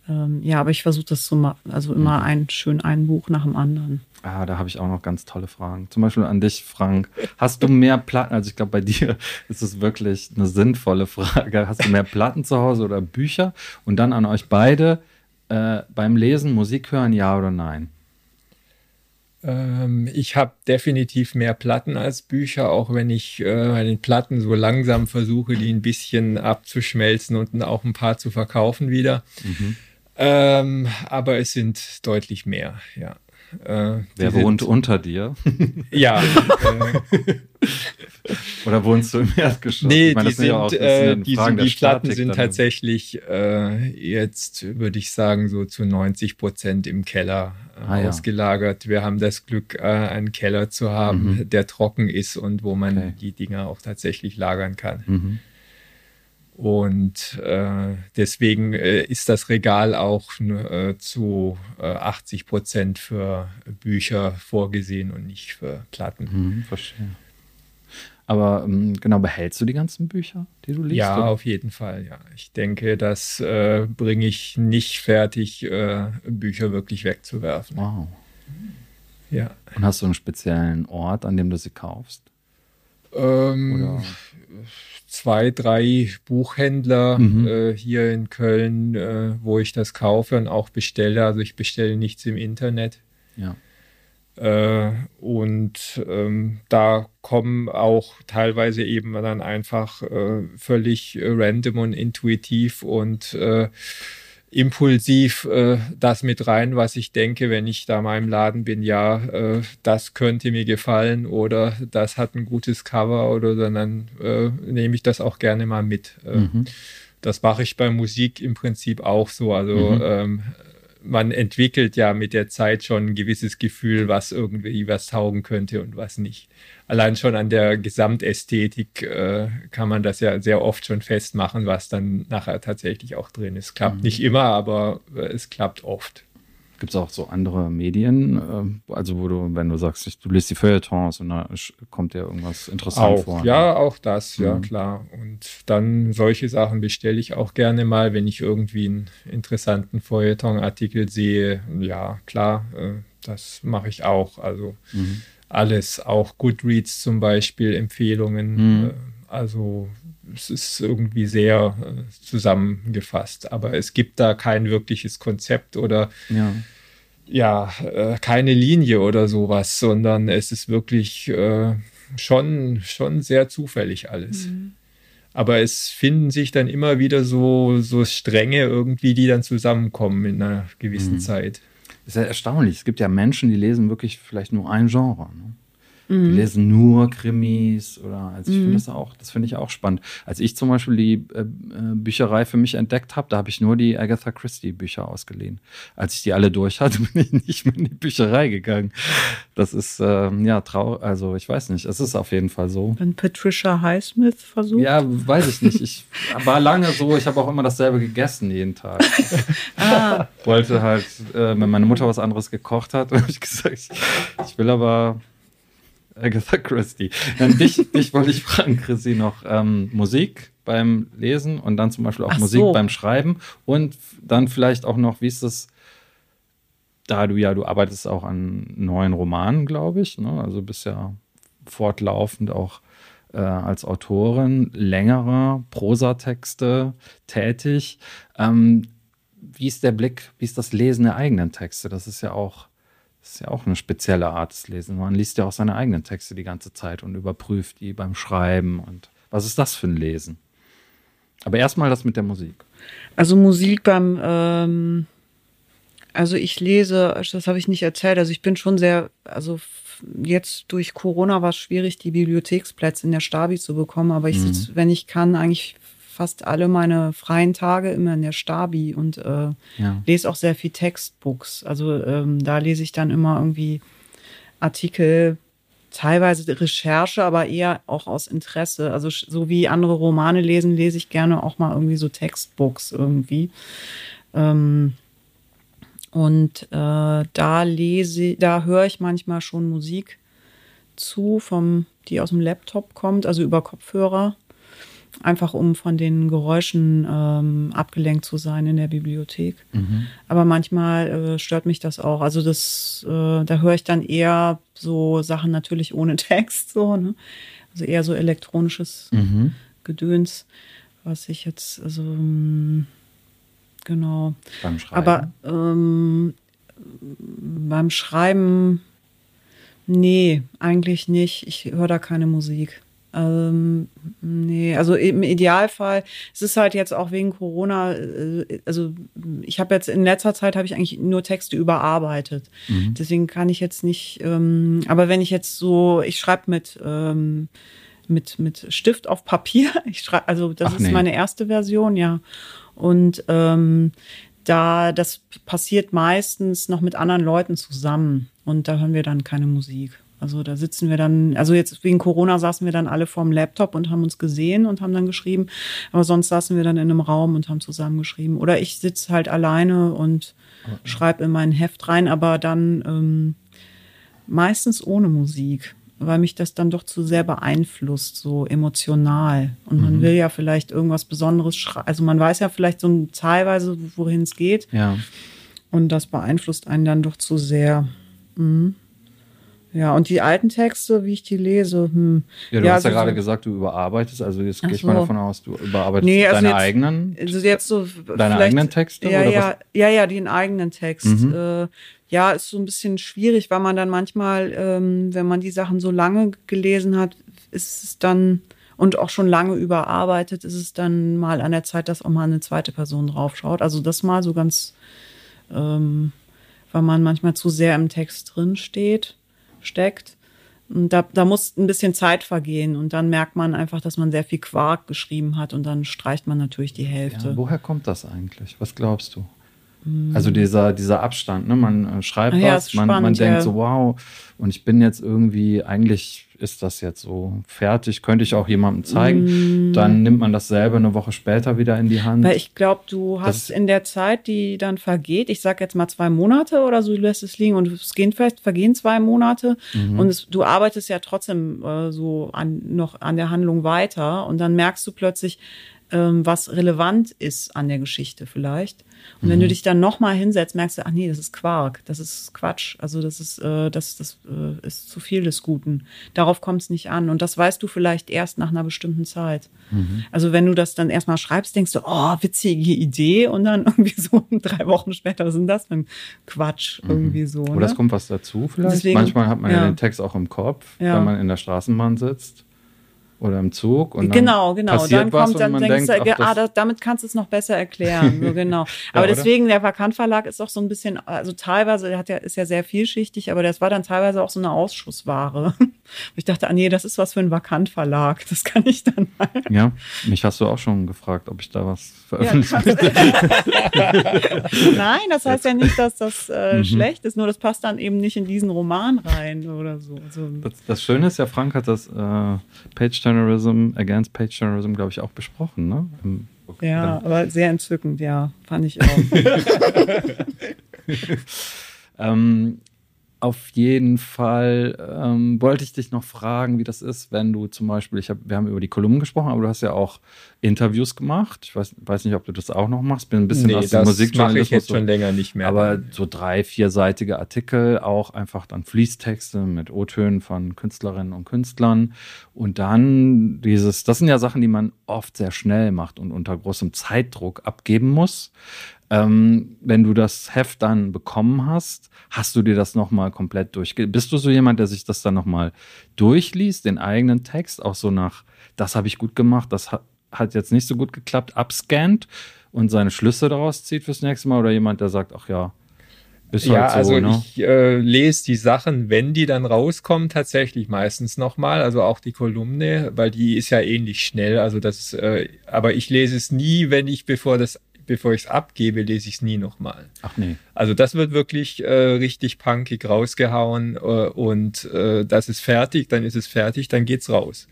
[SPEAKER 3] Ähm, ja, aber ich versuche das zu machen, also immer mhm. ein schön ein Buch nach dem anderen.
[SPEAKER 1] Ah, da habe ich auch noch ganz tolle Fragen. Zum Beispiel an dich, Frank. Hast du mehr Platten? Also ich glaube, bei dir ist es wirklich eine sinnvolle Frage. Hast du mehr Platten zu Hause oder Bücher? Und dann an euch beide äh, beim Lesen, Musik hören, ja oder nein?
[SPEAKER 2] Ähm, ich habe definitiv mehr Platten als Bücher, auch wenn ich äh, bei den Platten so langsam versuche, die ein bisschen abzuschmelzen und auch ein paar zu verkaufen wieder. Mhm. Ähm, aber es sind deutlich mehr, ja.
[SPEAKER 1] Äh, Wer wohnt sind, unter dir?
[SPEAKER 2] ja. Äh,
[SPEAKER 1] Oder wohnst du im Erdgeschoss?
[SPEAKER 2] Nee, meine, die, sind, ja auch, äh, die, die Platten sind tatsächlich äh, jetzt, würde ich sagen, so zu 90 Prozent im Keller äh, ah, ausgelagert. Ja. Wir haben das Glück, äh, einen Keller zu haben, mhm. der trocken ist und wo man okay. die Dinger auch tatsächlich lagern kann. Mhm. Und äh, deswegen äh, ist das Regal auch äh, zu 80 Prozent für Bücher vorgesehen und nicht für Platten.
[SPEAKER 1] Mhm, verstehe. Aber ähm, genau, behältst du die ganzen Bücher, die du liest?
[SPEAKER 2] Ja, oder? auf jeden Fall, ja. Ich denke, das äh, bringe ich nicht fertig, äh, Bücher wirklich wegzuwerfen.
[SPEAKER 1] Wow. Ja. Und hast du einen speziellen Ort, an dem du sie kaufst?
[SPEAKER 2] Ähm, zwei, drei Buchhändler mhm. äh, hier in Köln, äh, wo ich das kaufe und auch bestelle. Also ich bestelle nichts im Internet.
[SPEAKER 1] Ja.
[SPEAKER 2] Äh, und ähm, da kommen auch teilweise eben dann einfach äh, völlig random und intuitiv und äh, impulsiv äh, das mit rein, was ich denke, wenn ich da mal im Laden bin, ja, äh, das könnte mir gefallen oder das hat ein gutes Cover oder dann äh, nehme ich das auch gerne mal mit. Äh, mhm. Das mache ich bei Musik im Prinzip auch so. Also mhm. ähm, man entwickelt ja mit der Zeit schon ein gewisses Gefühl, was irgendwie was taugen könnte und was nicht. Allein schon an der Gesamtästhetik äh, kann man das ja sehr oft schon festmachen, was dann nachher tatsächlich auch drin ist. Klappt mhm. nicht immer, aber äh, es klappt oft.
[SPEAKER 1] Gibt es auch so andere Medien, äh, also wo du, wenn du sagst, du liest die Feuilletons und da kommt dir irgendwas interessant
[SPEAKER 2] auch,
[SPEAKER 1] vor?
[SPEAKER 2] Ja, auch das, ja mhm. klar. Und dann solche Sachen bestelle ich auch gerne mal, wenn ich irgendwie einen interessanten Feuilleton-Artikel sehe. Ja, klar, äh, das mache ich auch. Also mhm. alles, auch Goodreads zum Beispiel, Empfehlungen. Mhm. Äh, also es ist irgendwie sehr äh, zusammengefasst, aber es gibt da kein wirkliches Konzept oder
[SPEAKER 1] ja,
[SPEAKER 2] ja äh, keine Linie oder sowas, sondern es ist wirklich äh, schon, schon sehr zufällig alles. Mhm. Aber es finden sich dann immer wieder so, so Stränge irgendwie, die dann zusammenkommen in einer gewissen mhm. Zeit.
[SPEAKER 1] Das ist ja erstaunlich. Es gibt ja Menschen, die lesen wirklich vielleicht nur ein Genre. Ne? Mhm. Die lesen nur Krimis oder also ich mhm. finde das auch, das finde ich auch spannend. Als ich zum Beispiel die äh, äh Bücherei für mich entdeckt habe, da habe ich nur die Agatha Christie Bücher ausgeliehen. Als ich die alle durch hatte, bin ich nicht mehr in die Bücherei gegangen. Das ist ähm, ja traurig, also ich weiß nicht, es ist auf jeden Fall so.
[SPEAKER 3] Wenn Patricia Highsmith versucht?
[SPEAKER 1] Ja, weiß ich nicht. Ich war lange so, ich habe auch immer dasselbe gegessen jeden Tag. ah. Wollte halt, äh, wenn meine Mutter was anderes gekocht hat, habe ich gesagt, ich, ich will aber Agatha Christie. Dann dich, dich wollte ich fragen, Chrissy, noch ähm, Musik beim Lesen und dann zum Beispiel auch Ach Musik so. beim Schreiben und dann vielleicht auch noch, wie ist das, da du ja, du arbeitest auch an neuen Romanen, glaube ich, ne? also bist ja fortlaufend auch äh, als Autorin längerer Prosatexte tätig. Ähm, wie ist der Blick, wie ist das Lesen der eigenen Texte? Das ist ja auch das ist ja auch eine spezielle Art des Lesens. Man liest ja auch seine eigenen Texte die ganze Zeit und überprüft die beim Schreiben. Und was ist das für ein Lesen? Aber erstmal das mit der Musik.
[SPEAKER 3] Also Musik beim, ähm, also ich lese, das habe ich nicht erzählt, also ich bin schon sehr, also jetzt durch Corona war es schwierig, die Bibliotheksplätze in der Stabi zu bekommen, aber ich mhm. sitze, wenn ich kann, eigentlich fast alle meine freien Tage immer in der Stabi und äh, ja. lese auch sehr viel Textbooks. Also ähm, da lese ich dann immer irgendwie Artikel, teilweise Recherche, aber eher auch aus Interesse. Also so wie andere Romane lesen, lese ich gerne auch mal irgendwie so Textbooks irgendwie. Ähm, und äh, da lese, da höre ich manchmal schon Musik zu, vom, die aus dem Laptop kommt, also über Kopfhörer einfach um von den Geräuschen ähm, abgelenkt zu sein in der Bibliothek. Mhm. Aber manchmal äh, stört mich das auch. Also das, äh, da höre ich dann eher so Sachen natürlich ohne Text, so, ne? Also eher so elektronisches mhm. Gedöns, was ich jetzt, also ähm, genau.
[SPEAKER 1] Beim Schreiben.
[SPEAKER 3] Aber ähm, beim Schreiben, nee, eigentlich nicht. Ich höre da keine Musik. Ähm, nee, also im Idealfall, es ist halt jetzt auch wegen Corona, äh, also ich habe jetzt in letzter Zeit habe ich eigentlich nur Texte überarbeitet. Mhm. Deswegen kann ich jetzt nicht, ähm, aber wenn ich jetzt so, ich schreibe mit, ähm, mit, mit Stift auf Papier, ich schreibe, also das Ach, ist nee. meine erste Version, ja. Und ähm, da, das passiert meistens noch mit anderen Leuten zusammen und da hören wir dann keine Musik. Also da sitzen wir dann, also jetzt wegen Corona saßen wir dann alle vorm Laptop und haben uns gesehen und haben dann geschrieben. Aber sonst saßen wir dann in einem Raum und haben zusammen geschrieben. Oder ich sitze halt alleine und okay. schreibe in mein Heft rein, aber dann ähm, meistens ohne Musik, weil mich das dann doch zu sehr beeinflusst, so emotional. Und man mhm. will ja vielleicht irgendwas Besonderes schreiben. Also man weiß ja vielleicht so teilweise, wohin es geht.
[SPEAKER 1] Ja.
[SPEAKER 3] Und das beeinflusst einen dann doch zu sehr. Mhm. Ja, und die alten Texte, wie ich die lese, hm.
[SPEAKER 1] Ja, du ja, hast ja gerade gesagt, du überarbeitest, also jetzt gehe ich mal davon aus, du überarbeitest
[SPEAKER 3] nee,
[SPEAKER 1] also
[SPEAKER 3] deine
[SPEAKER 1] jetzt, eigenen,
[SPEAKER 3] also jetzt so
[SPEAKER 1] deine eigenen Texte?
[SPEAKER 3] Ja,
[SPEAKER 1] oder
[SPEAKER 3] ja,
[SPEAKER 1] was?
[SPEAKER 3] ja, ja, den eigenen Text.
[SPEAKER 1] Mhm.
[SPEAKER 3] Äh, ja, ist so ein bisschen schwierig, weil man dann manchmal, ähm, wenn man die Sachen so lange gelesen hat, ist es dann und auch schon lange überarbeitet, ist es dann mal an der Zeit, dass auch mal eine zweite Person draufschaut. Also das mal so ganz, ähm, weil man manchmal zu sehr im Text drin steht, steckt. Und da, da muss ein bisschen Zeit vergehen und dann merkt man einfach, dass man sehr viel Quark geschrieben hat und dann streicht man natürlich die Hälfte.
[SPEAKER 1] Ja, woher kommt das eigentlich? Was glaubst du? Also dieser, dieser Abstand, ne? man äh, schreibt
[SPEAKER 3] Ah ja,
[SPEAKER 1] was, man,
[SPEAKER 3] spannend,
[SPEAKER 1] man denkt
[SPEAKER 3] ja.
[SPEAKER 1] so, wow, und ich bin jetzt irgendwie, eigentlich ist das jetzt so fertig, könnte ich auch jemandem zeigen. Dann nimmt man dasselbe eine Woche später wieder in die Hand.
[SPEAKER 3] Mm. Weil ich glaube, du
[SPEAKER 1] Das
[SPEAKER 3] hast
[SPEAKER 1] ist-
[SPEAKER 3] in der Zeit, die dann vergeht, ich sag jetzt mal zwei Monate oder so, du lässt es liegen und es gehen vielleicht vergehen zwei Monate
[SPEAKER 1] Mhm.
[SPEAKER 3] und es, du arbeitest ja trotzdem äh, so an, noch an der Handlung weiter und dann merkst du plötzlich, ähm, was relevant ist an der Geschichte vielleicht. Und wenn du dich dann nochmal hinsetzt, merkst du, ach nee, das ist Quark, das ist Quatsch. Also das ist, äh, das, das äh, ist zu viel des Guten. Darauf kommt es nicht an. Und das weißt du vielleicht erst nach einer bestimmten Zeit. Also wenn du das dann erstmal schreibst, denkst du, oh, witzige Idee. Und dann irgendwie so drei Wochen später, was ist denn das für ein Quatsch? Irgendwie so.
[SPEAKER 1] Oder
[SPEAKER 3] Ne?
[SPEAKER 1] es kommt was dazu vielleicht.
[SPEAKER 3] Deswegen-
[SPEAKER 1] Manchmal hat man ja.
[SPEAKER 3] ja.
[SPEAKER 1] den Text auch im Kopf,
[SPEAKER 3] Ja.
[SPEAKER 1] wenn man in der Straßenbahn sitzt oder im Zug. Und dann
[SPEAKER 3] genau, genau.
[SPEAKER 1] Passiert
[SPEAKER 3] Dann
[SPEAKER 1] was
[SPEAKER 3] kommt, dann
[SPEAKER 1] und man
[SPEAKER 3] denkst
[SPEAKER 1] denkt,
[SPEAKER 3] du,
[SPEAKER 1] ach,
[SPEAKER 3] ah,
[SPEAKER 1] das-
[SPEAKER 3] damit kannst du es noch besser erklären. So, genau. Aber
[SPEAKER 1] oder?
[SPEAKER 3] deswegen, der Vakant Verlag ist auch so ein bisschen, also teilweise, hat ja, ist ja sehr vielschichtig, aber das war dann teilweise auch so eine Ausschussware. Ich dachte, ah nee, das ist was für ein Vakant Verlag. Das kann ich dann mal.
[SPEAKER 1] Ja, mich hast du auch schon gefragt, ob ich da was
[SPEAKER 3] Ja,
[SPEAKER 1] veröffentliche.
[SPEAKER 3] Nein, das heißt ja nicht, dass das äh,
[SPEAKER 1] Mhm.
[SPEAKER 3] schlecht ist, nur das passt dann eben nicht in diesen Roman rein oder so. so.
[SPEAKER 1] Das, das Schöne ist ja, Frank hat das äh, Page Journalism, Against Page Journalism, glaube ich, auch besprochen, ne? Im,
[SPEAKER 3] Ja, aber sehr entzückend, ja, fand ich auch.
[SPEAKER 1] Ähm, auf jeden Fall ähm, wollte ich dich noch fragen, wie das ist, wenn du zum Beispiel, ich hab, wir haben über die Kolumnen gesprochen, aber du hast ja auch Interviews gemacht. Ich weiß, weiß nicht, ob du das auch noch machst. Bin ein bisschen
[SPEAKER 2] nee,
[SPEAKER 1] aus dem
[SPEAKER 2] das mache ich
[SPEAKER 1] Musikjournalismus.
[SPEAKER 2] jetzt
[SPEAKER 1] so-
[SPEAKER 2] schon länger nicht mehr.
[SPEAKER 1] aber so drei, vierseitige Artikel, auch einfach dann Fließtexte mit O-Tönen von Künstlerinnen und Künstlern. Und dann dieses, das sind ja Sachen, die man oft sehr schnell macht und unter großem Zeitdruck abgeben muss. Ähm, wenn du das Heft dann bekommen hast, hast du dir das nochmal komplett durchge... Bist du so jemand, der sich das dann nochmal durchliest, den eigenen Text, auch so nach, das habe ich gut gemacht, das hat, hat jetzt nicht so gut geklappt, abscannt und seine Schlüsse daraus zieht fürs nächste Mal oder jemand, der sagt, ach ja, ist
[SPEAKER 2] ja,
[SPEAKER 1] halt so,
[SPEAKER 2] also
[SPEAKER 1] ne?
[SPEAKER 2] ich äh, lese die Sachen, wenn die dann rauskommen, tatsächlich meistens nochmal. Also auch die Kolumne, weil die ist ja ähnlich schnell. Also das, äh, aber ich lese es nie, wenn ich bevor das, bevor ich es abgebe, lese ich es nie nochmal.
[SPEAKER 1] Ach nee.
[SPEAKER 2] Also das wird wirklich äh, richtig punkig rausgehauen äh, und äh, das ist fertig, dann ist es fertig, dann geht's raus.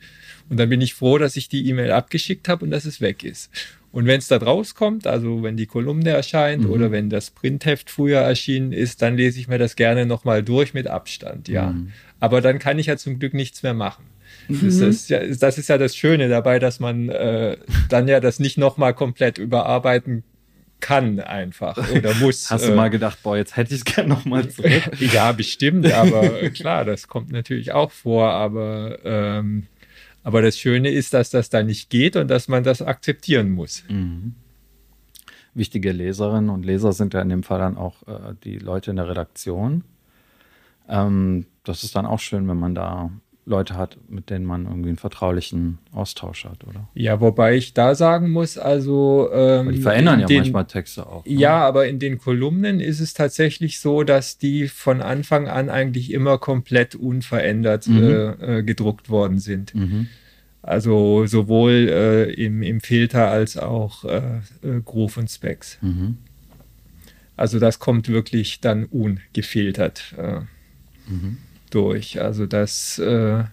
[SPEAKER 2] Und dann bin ich froh, dass ich die E-Mail abgeschickt habe und dass es weg ist. Und wenn es da rauskommt, also wenn die Kolumne erscheint
[SPEAKER 1] Mhm.
[SPEAKER 2] oder wenn das Printheft früher erschienen ist, dann lese ich mir das gerne nochmal durch mit Abstand, ja.
[SPEAKER 1] Mhm.
[SPEAKER 2] Aber dann kann ich ja zum Glück nichts mehr machen. Das, ist ja, das ist ja das Schöne dabei, dass man äh, dann ja das nicht nochmal komplett überarbeiten kann einfach oder muss.
[SPEAKER 1] Hast du
[SPEAKER 2] äh,
[SPEAKER 1] mal gedacht, boah, jetzt hätte ich es gerne nochmal zurück?
[SPEAKER 2] ja, bestimmt, aber klar, das kommt natürlich auch vor, aber, ähm, aber das Schöne ist, dass das da nicht geht und dass man das akzeptieren muss.
[SPEAKER 1] Mhm. Wichtige Leserinnen und Leser sind ja in dem Fall dann auch äh, die Leute in der Redaktion. Ähm, das ist dann auch schön, wenn man da Leute hat, mit denen man irgendwie einen vertraulichen Austausch hat, oder?
[SPEAKER 2] Ja, wobei ich da sagen muss, also ähm,
[SPEAKER 1] die verändern ja
[SPEAKER 2] den,
[SPEAKER 1] manchmal Texte auch. ne?
[SPEAKER 2] Ja, aber in den Kolumnen ist es tatsächlich so, dass die von Anfang an eigentlich immer komplett unverändert
[SPEAKER 1] Mhm.
[SPEAKER 2] äh, äh, gedruckt worden sind.
[SPEAKER 1] Mhm.
[SPEAKER 2] Also sowohl äh, im, im Filter als auch äh, äh, Groove und Specs.
[SPEAKER 1] Mhm.
[SPEAKER 2] Also das kommt wirklich dann ungefiltert äh,
[SPEAKER 1] Mhm.
[SPEAKER 2] Durch. Also das, äh,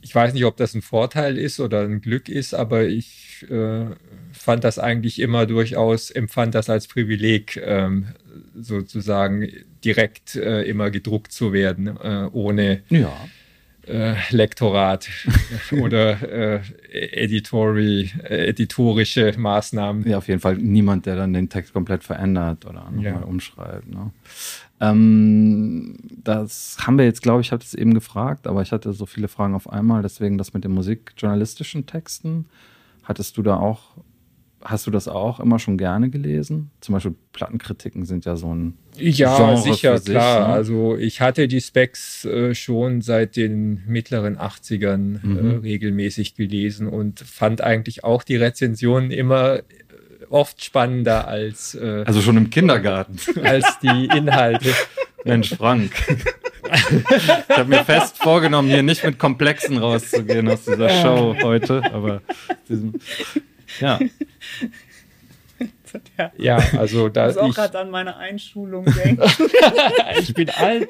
[SPEAKER 2] ich weiß nicht, ob das ein Vorteil ist oder ein Glück ist, aber ich äh, fand das eigentlich immer durchaus, empfand das als Privileg, ähm, sozusagen direkt äh, immer gedruckt zu werden, äh, ohne
[SPEAKER 1] Ja.
[SPEAKER 2] Äh, Lektorat oder äh, Editori, äh, editorische Maßnahmen.
[SPEAKER 1] Ja, auf jeden Fall niemand, der dann den Text komplett verändert oder nochmal ja. umschreibt. Ne? Ähm, das haben wir jetzt, glaube ich, habe es eben gefragt, aber ich hatte so viele Fragen auf einmal, deswegen das mit den musikjournalistischen Texten. Hattest du da auch Hast du das auch immer schon gerne gelesen? Zum Beispiel Plattenkritiken sind ja so ein.
[SPEAKER 2] Ja, Genre sicher, sich, klar. Ne? Also ich hatte die Specs äh, schon seit den mittleren 80ern äh, mhm. äh, regelmäßig gelesen und fand eigentlich auch die Rezensionen immer äh, oft spannender als.
[SPEAKER 1] Äh, also schon im Kindergarten.
[SPEAKER 2] Als die Inhalte.
[SPEAKER 1] Mensch, Frank. ich habe mir fest vorgenommen, hier nicht mit Komplexen rauszugehen aus dieser Show heute, aber diesem, ja.
[SPEAKER 2] ja. also da.
[SPEAKER 3] Ich muss auch gerade an meine Einschulung denken.
[SPEAKER 2] ich bin alt.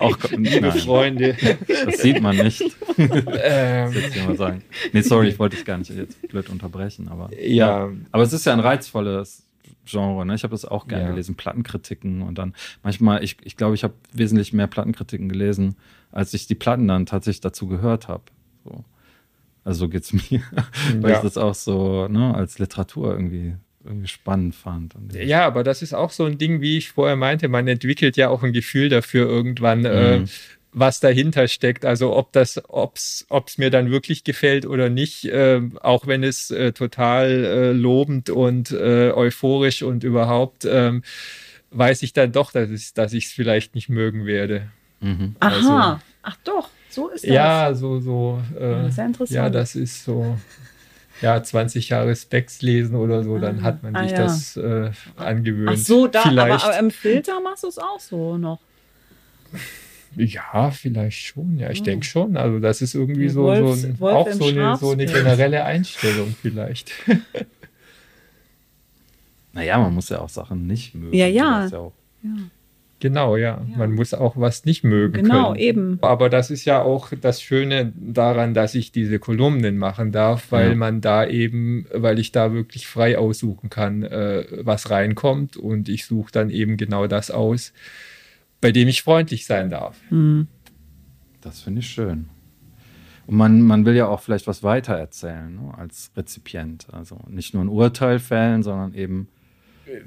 [SPEAKER 1] auch liebe Freunde. Das sieht man nicht. Ähm. Das mal sagen. Nee, sorry, ich wollte dich gar nicht jetzt blöd unterbrechen, aber. Ja. ja. Aber es ist ja ein reizvolles Genre. Ne? Ich habe das auch gerne ja. gelesen, Plattenkritiken und dann manchmal, ich, ich glaube, ich habe wesentlich mehr Plattenkritiken gelesen, als ich die Platten dann tatsächlich dazu gehört habe. So. Also so geht's mir, weil ja. ich das auch so ne, als Literatur irgendwie irgendwie spannend fand.
[SPEAKER 2] ja, aber das ist auch so ein Ding, wie ich vorher meinte, man entwickelt ja auch ein Gefühl dafür irgendwann, äh, mhm. äh, was dahinter steckt. Also ob das, ob's, ob's mir dann wirklich gefällt oder nicht, äh, auch wenn es äh, total äh, lobend und äh, euphorisch und überhaupt, ähm, weiß ich dann doch, dass ich dass ich es vielleicht nicht mögen werde.
[SPEAKER 3] Mhm. Also, Aha, ach doch. So ist das.
[SPEAKER 2] Ja, so, so. Äh, sehr interessant. Ja, das ist so. Ja, 20 Jahre Specs lesen oder so, dann hat man ah, sich ja. das äh, angewöhnt. Ach
[SPEAKER 3] so, da, vielleicht. Aber, aber im Filter machst du es auch so noch.
[SPEAKER 2] Ja, vielleicht schon. Ja, ich oh. denke schon. Also das ist irgendwie so, Wolfs, so ein, auch so eine, so eine generelle Einstellung vielleicht.
[SPEAKER 1] naja, man muss ja auch Sachen nicht mögen.
[SPEAKER 3] Ja, ja. ja,
[SPEAKER 2] ja. Genau, ja. ja. Man muss auch was nicht mögen
[SPEAKER 3] genau,
[SPEAKER 2] können.
[SPEAKER 3] eben.
[SPEAKER 2] Aber das ist ja auch das Schöne daran, dass ich diese Kolumnen machen darf, weil ja. man da eben, weil ich da wirklich frei aussuchen kann, äh, was reinkommt und ich suche dann eben genau das aus, bei dem ich freundlich sein darf. Mhm.
[SPEAKER 1] Das finde ich schön. Und man, man will ja auch vielleicht was weitererzählen ne, als Rezipient. Also nicht nur ein Urteil fällen, sondern eben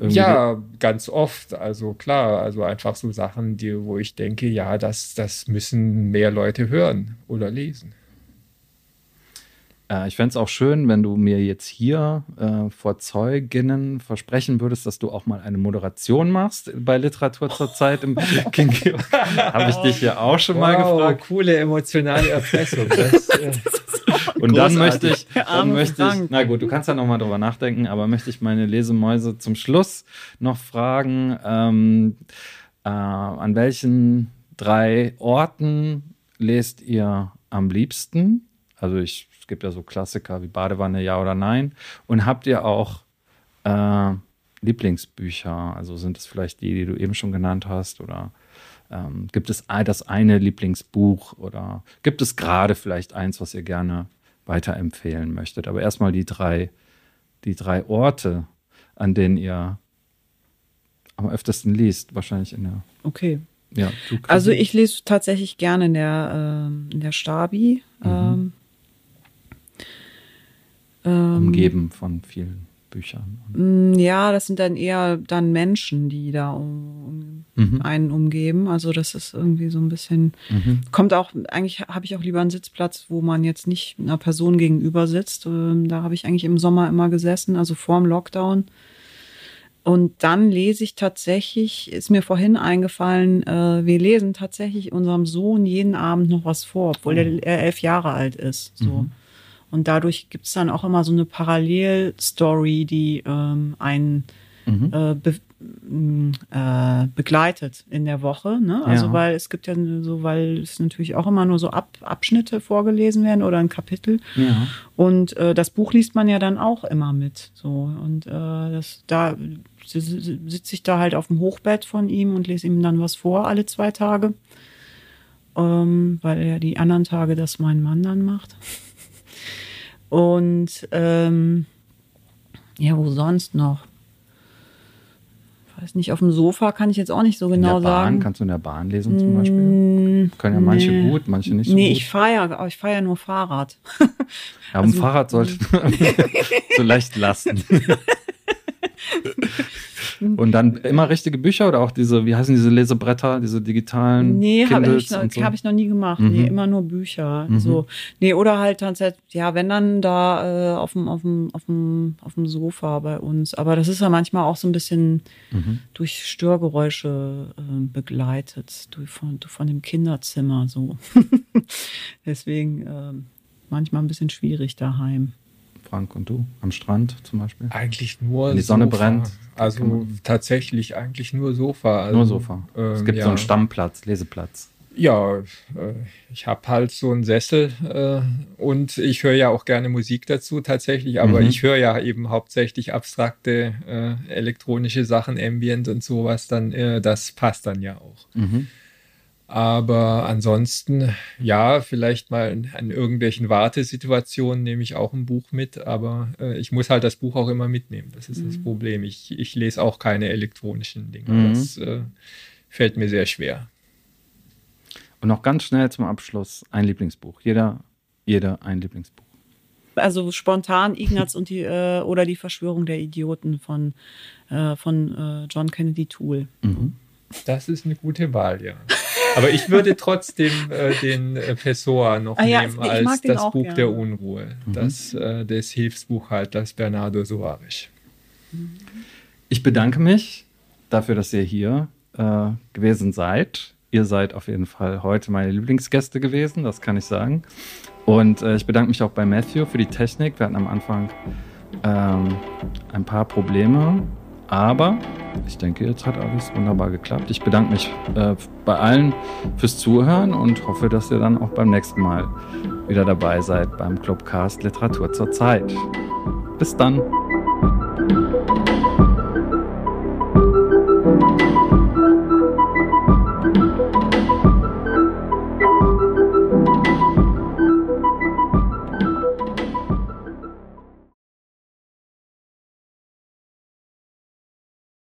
[SPEAKER 2] ja, ganz oft. Also klar, also einfach so Sachen, die, wo ich denke, ja, das, das müssen mehr Leute hören oder lesen.
[SPEAKER 1] Äh, ich fände es auch schön, wenn du mir jetzt hier äh, vor Zeuginnen versprechen würdest, dass du auch mal eine Moderation machst bei Literatur zur Zeit im King Habe ich dich hier auch schon wow, mal gefragt.
[SPEAKER 2] Coole emotionale Erpressung. Das, äh,
[SPEAKER 1] Und dann möchte ich, dann möchte ich, na gut, du kannst ja noch mal drüber nachdenken, aber möchte ich meine Lesemäuse zum Schluss noch fragen, ähm, äh, an welchen drei Orten lest ihr am liebsten? Also ich, es gibt ja so Klassiker wie Badewanne, ja oder nein. Und habt ihr auch äh, Lieblingsbücher? Also sind es vielleicht die, die du eben schon genannt hast oder ähm, gibt es das eine Lieblingsbuch oder gibt es gerade vielleicht eins, was ihr gerne weiterempfehlen möchtet? Aber erstmal die drei, die drei Orte, an denen ihr am öftesten liest, wahrscheinlich in der.
[SPEAKER 3] Okay. Ja, also ich lese tatsächlich gerne in der, äh, in der Stabi. Mhm.
[SPEAKER 1] Ähm, Umgeben von vielen Büchern.
[SPEAKER 3] Mm, ja, das sind dann eher dann Menschen, die da um, mhm. einen umgeben. Also das ist irgendwie so ein bisschen, mhm. kommt auch, eigentlich habe ich auch lieber einen Sitzplatz, wo man jetzt nicht einer Person gegenüber sitzt. Ähm, da habe ich eigentlich im Sommer immer gesessen, also vorm Lockdown. Und dann lese ich tatsächlich, ist mir vorhin eingefallen, äh, wir lesen tatsächlich unserem Sohn jeden Abend noch was vor, obwohl oh. er elf Jahre alt ist. So. Mhm. Und dadurch gibt es dann auch immer so eine Parallelstory, die ähm, einen mhm. äh, be äh, begleitet in der Woche. Ne? Also ja. weil es gibt ja so, weil es natürlich auch immer nur so Ab Abschnitte vorgelesen werden oder ein Kapitel. Ja. Und äh, das Buch liest man ja dann auch immer mit. So und äh, das da sitze ich da halt auf dem Hochbett von ihm und lese ihm dann was vor alle zwei Tage, ähm, weil er die anderen Tage das mein Mann dann macht. Und ähm, ja, wo sonst noch? weiß nicht, auf dem Sofa kann ich jetzt auch nicht so genau
[SPEAKER 1] in der Bahn,
[SPEAKER 3] sagen.
[SPEAKER 1] Kannst du in der Bahn lesen zum Beispiel? Können ja manche
[SPEAKER 3] nee.
[SPEAKER 1] gut, manche nicht so
[SPEAKER 3] nee,
[SPEAKER 1] gut.
[SPEAKER 3] ich fahre ja, aber ich fahre ja nur Fahrrad.
[SPEAKER 1] Ja, am Fahrrad sollte man so leicht lassen. Und dann immer richtige Bücher oder auch diese, wie heißen diese Lesebretter, diese digitalen
[SPEAKER 3] Nee, habe ich, noch-
[SPEAKER 1] so?
[SPEAKER 3] hab ich noch nie gemacht.
[SPEAKER 1] Mhm.
[SPEAKER 3] Nee, immer nur Bücher. So. Nee, oder halt tatsächlich, ja, wenn dann da äh, auf dem auf dem auf dem auf dem Sofa bei uns. Aber das ist ja manchmal auch so ein bisschen
[SPEAKER 1] Mhm.
[SPEAKER 3] durch Störgeräusche äh, begleitet, durch von, von dem Kinderzimmer so. Deswegen ähm, manchmal ein bisschen schwierig daheim.
[SPEAKER 1] Frank und du am Strand zum Beispiel?
[SPEAKER 2] Eigentlich nur
[SPEAKER 1] Wenn die Sonne
[SPEAKER 2] Sofa.
[SPEAKER 1] brennt,
[SPEAKER 2] Also tatsächlich eigentlich nur Sofa. Also,
[SPEAKER 1] Nur Sofa. es
[SPEAKER 2] ähm,
[SPEAKER 1] gibt
[SPEAKER 2] ja.
[SPEAKER 1] so einen Stammplatz, Leseplatz.
[SPEAKER 2] Ja, äh, ich habe halt so einen Sessel äh, und ich höre ja auch gerne Musik dazu tatsächlich, aber
[SPEAKER 1] Mhm.
[SPEAKER 2] ich höre ja eben hauptsächlich abstrakte äh, elektronische Sachen, Ambient und sowas, dann äh, das passt dann ja auch.
[SPEAKER 1] Mhm.
[SPEAKER 2] Aber ansonsten, ja, vielleicht mal in, an irgendwelchen Wartesituationen nehme ich auch ein Buch mit, aber äh, ich muss halt das Buch auch immer mitnehmen. Das ist das Problem. Ich, ich lese auch keine elektronischen Dinge.
[SPEAKER 1] Mhm.
[SPEAKER 2] Das äh, fällt mir sehr schwer.
[SPEAKER 1] Und noch ganz schnell zum Abschluss ein Lieblingsbuch. Jeder, jeder ein Lieblingsbuch.
[SPEAKER 3] Also spontan Ignaz und die äh, oder die Verschwörung der Idioten von äh, von äh, John Kennedy Toole.
[SPEAKER 1] Mhm.
[SPEAKER 2] Das ist eine gute Wahl, ja. Aber ich würde trotzdem äh, den äh, Pessoa noch
[SPEAKER 3] Ah ja,
[SPEAKER 2] nehmen
[SPEAKER 3] mag
[SPEAKER 2] als das
[SPEAKER 3] auch
[SPEAKER 2] Buch
[SPEAKER 3] gerne.
[SPEAKER 2] der Unruhe, das äh, des Hilfsbuchhalters Bernardo Soares.
[SPEAKER 1] Ich bedanke mich dafür, dass ihr hier äh, gewesen seid. Ihr seid auf jeden Fall heute meine Lieblingsgäste gewesen, das kann ich sagen. Und äh, ich bedanke mich auch bei Matthew für die Technik. Wir hatten am Anfang ähm, ein paar Probleme, aber ich denke, jetzt hat alles wunderbar geklappt. Ich bedanke mich äh, bei allen fürs Zuhören und hoffe, dass ihr dann auch beim nächsten Mal wieder dabei seid beim Clubcast Literatur zur Zeit. Bis dann.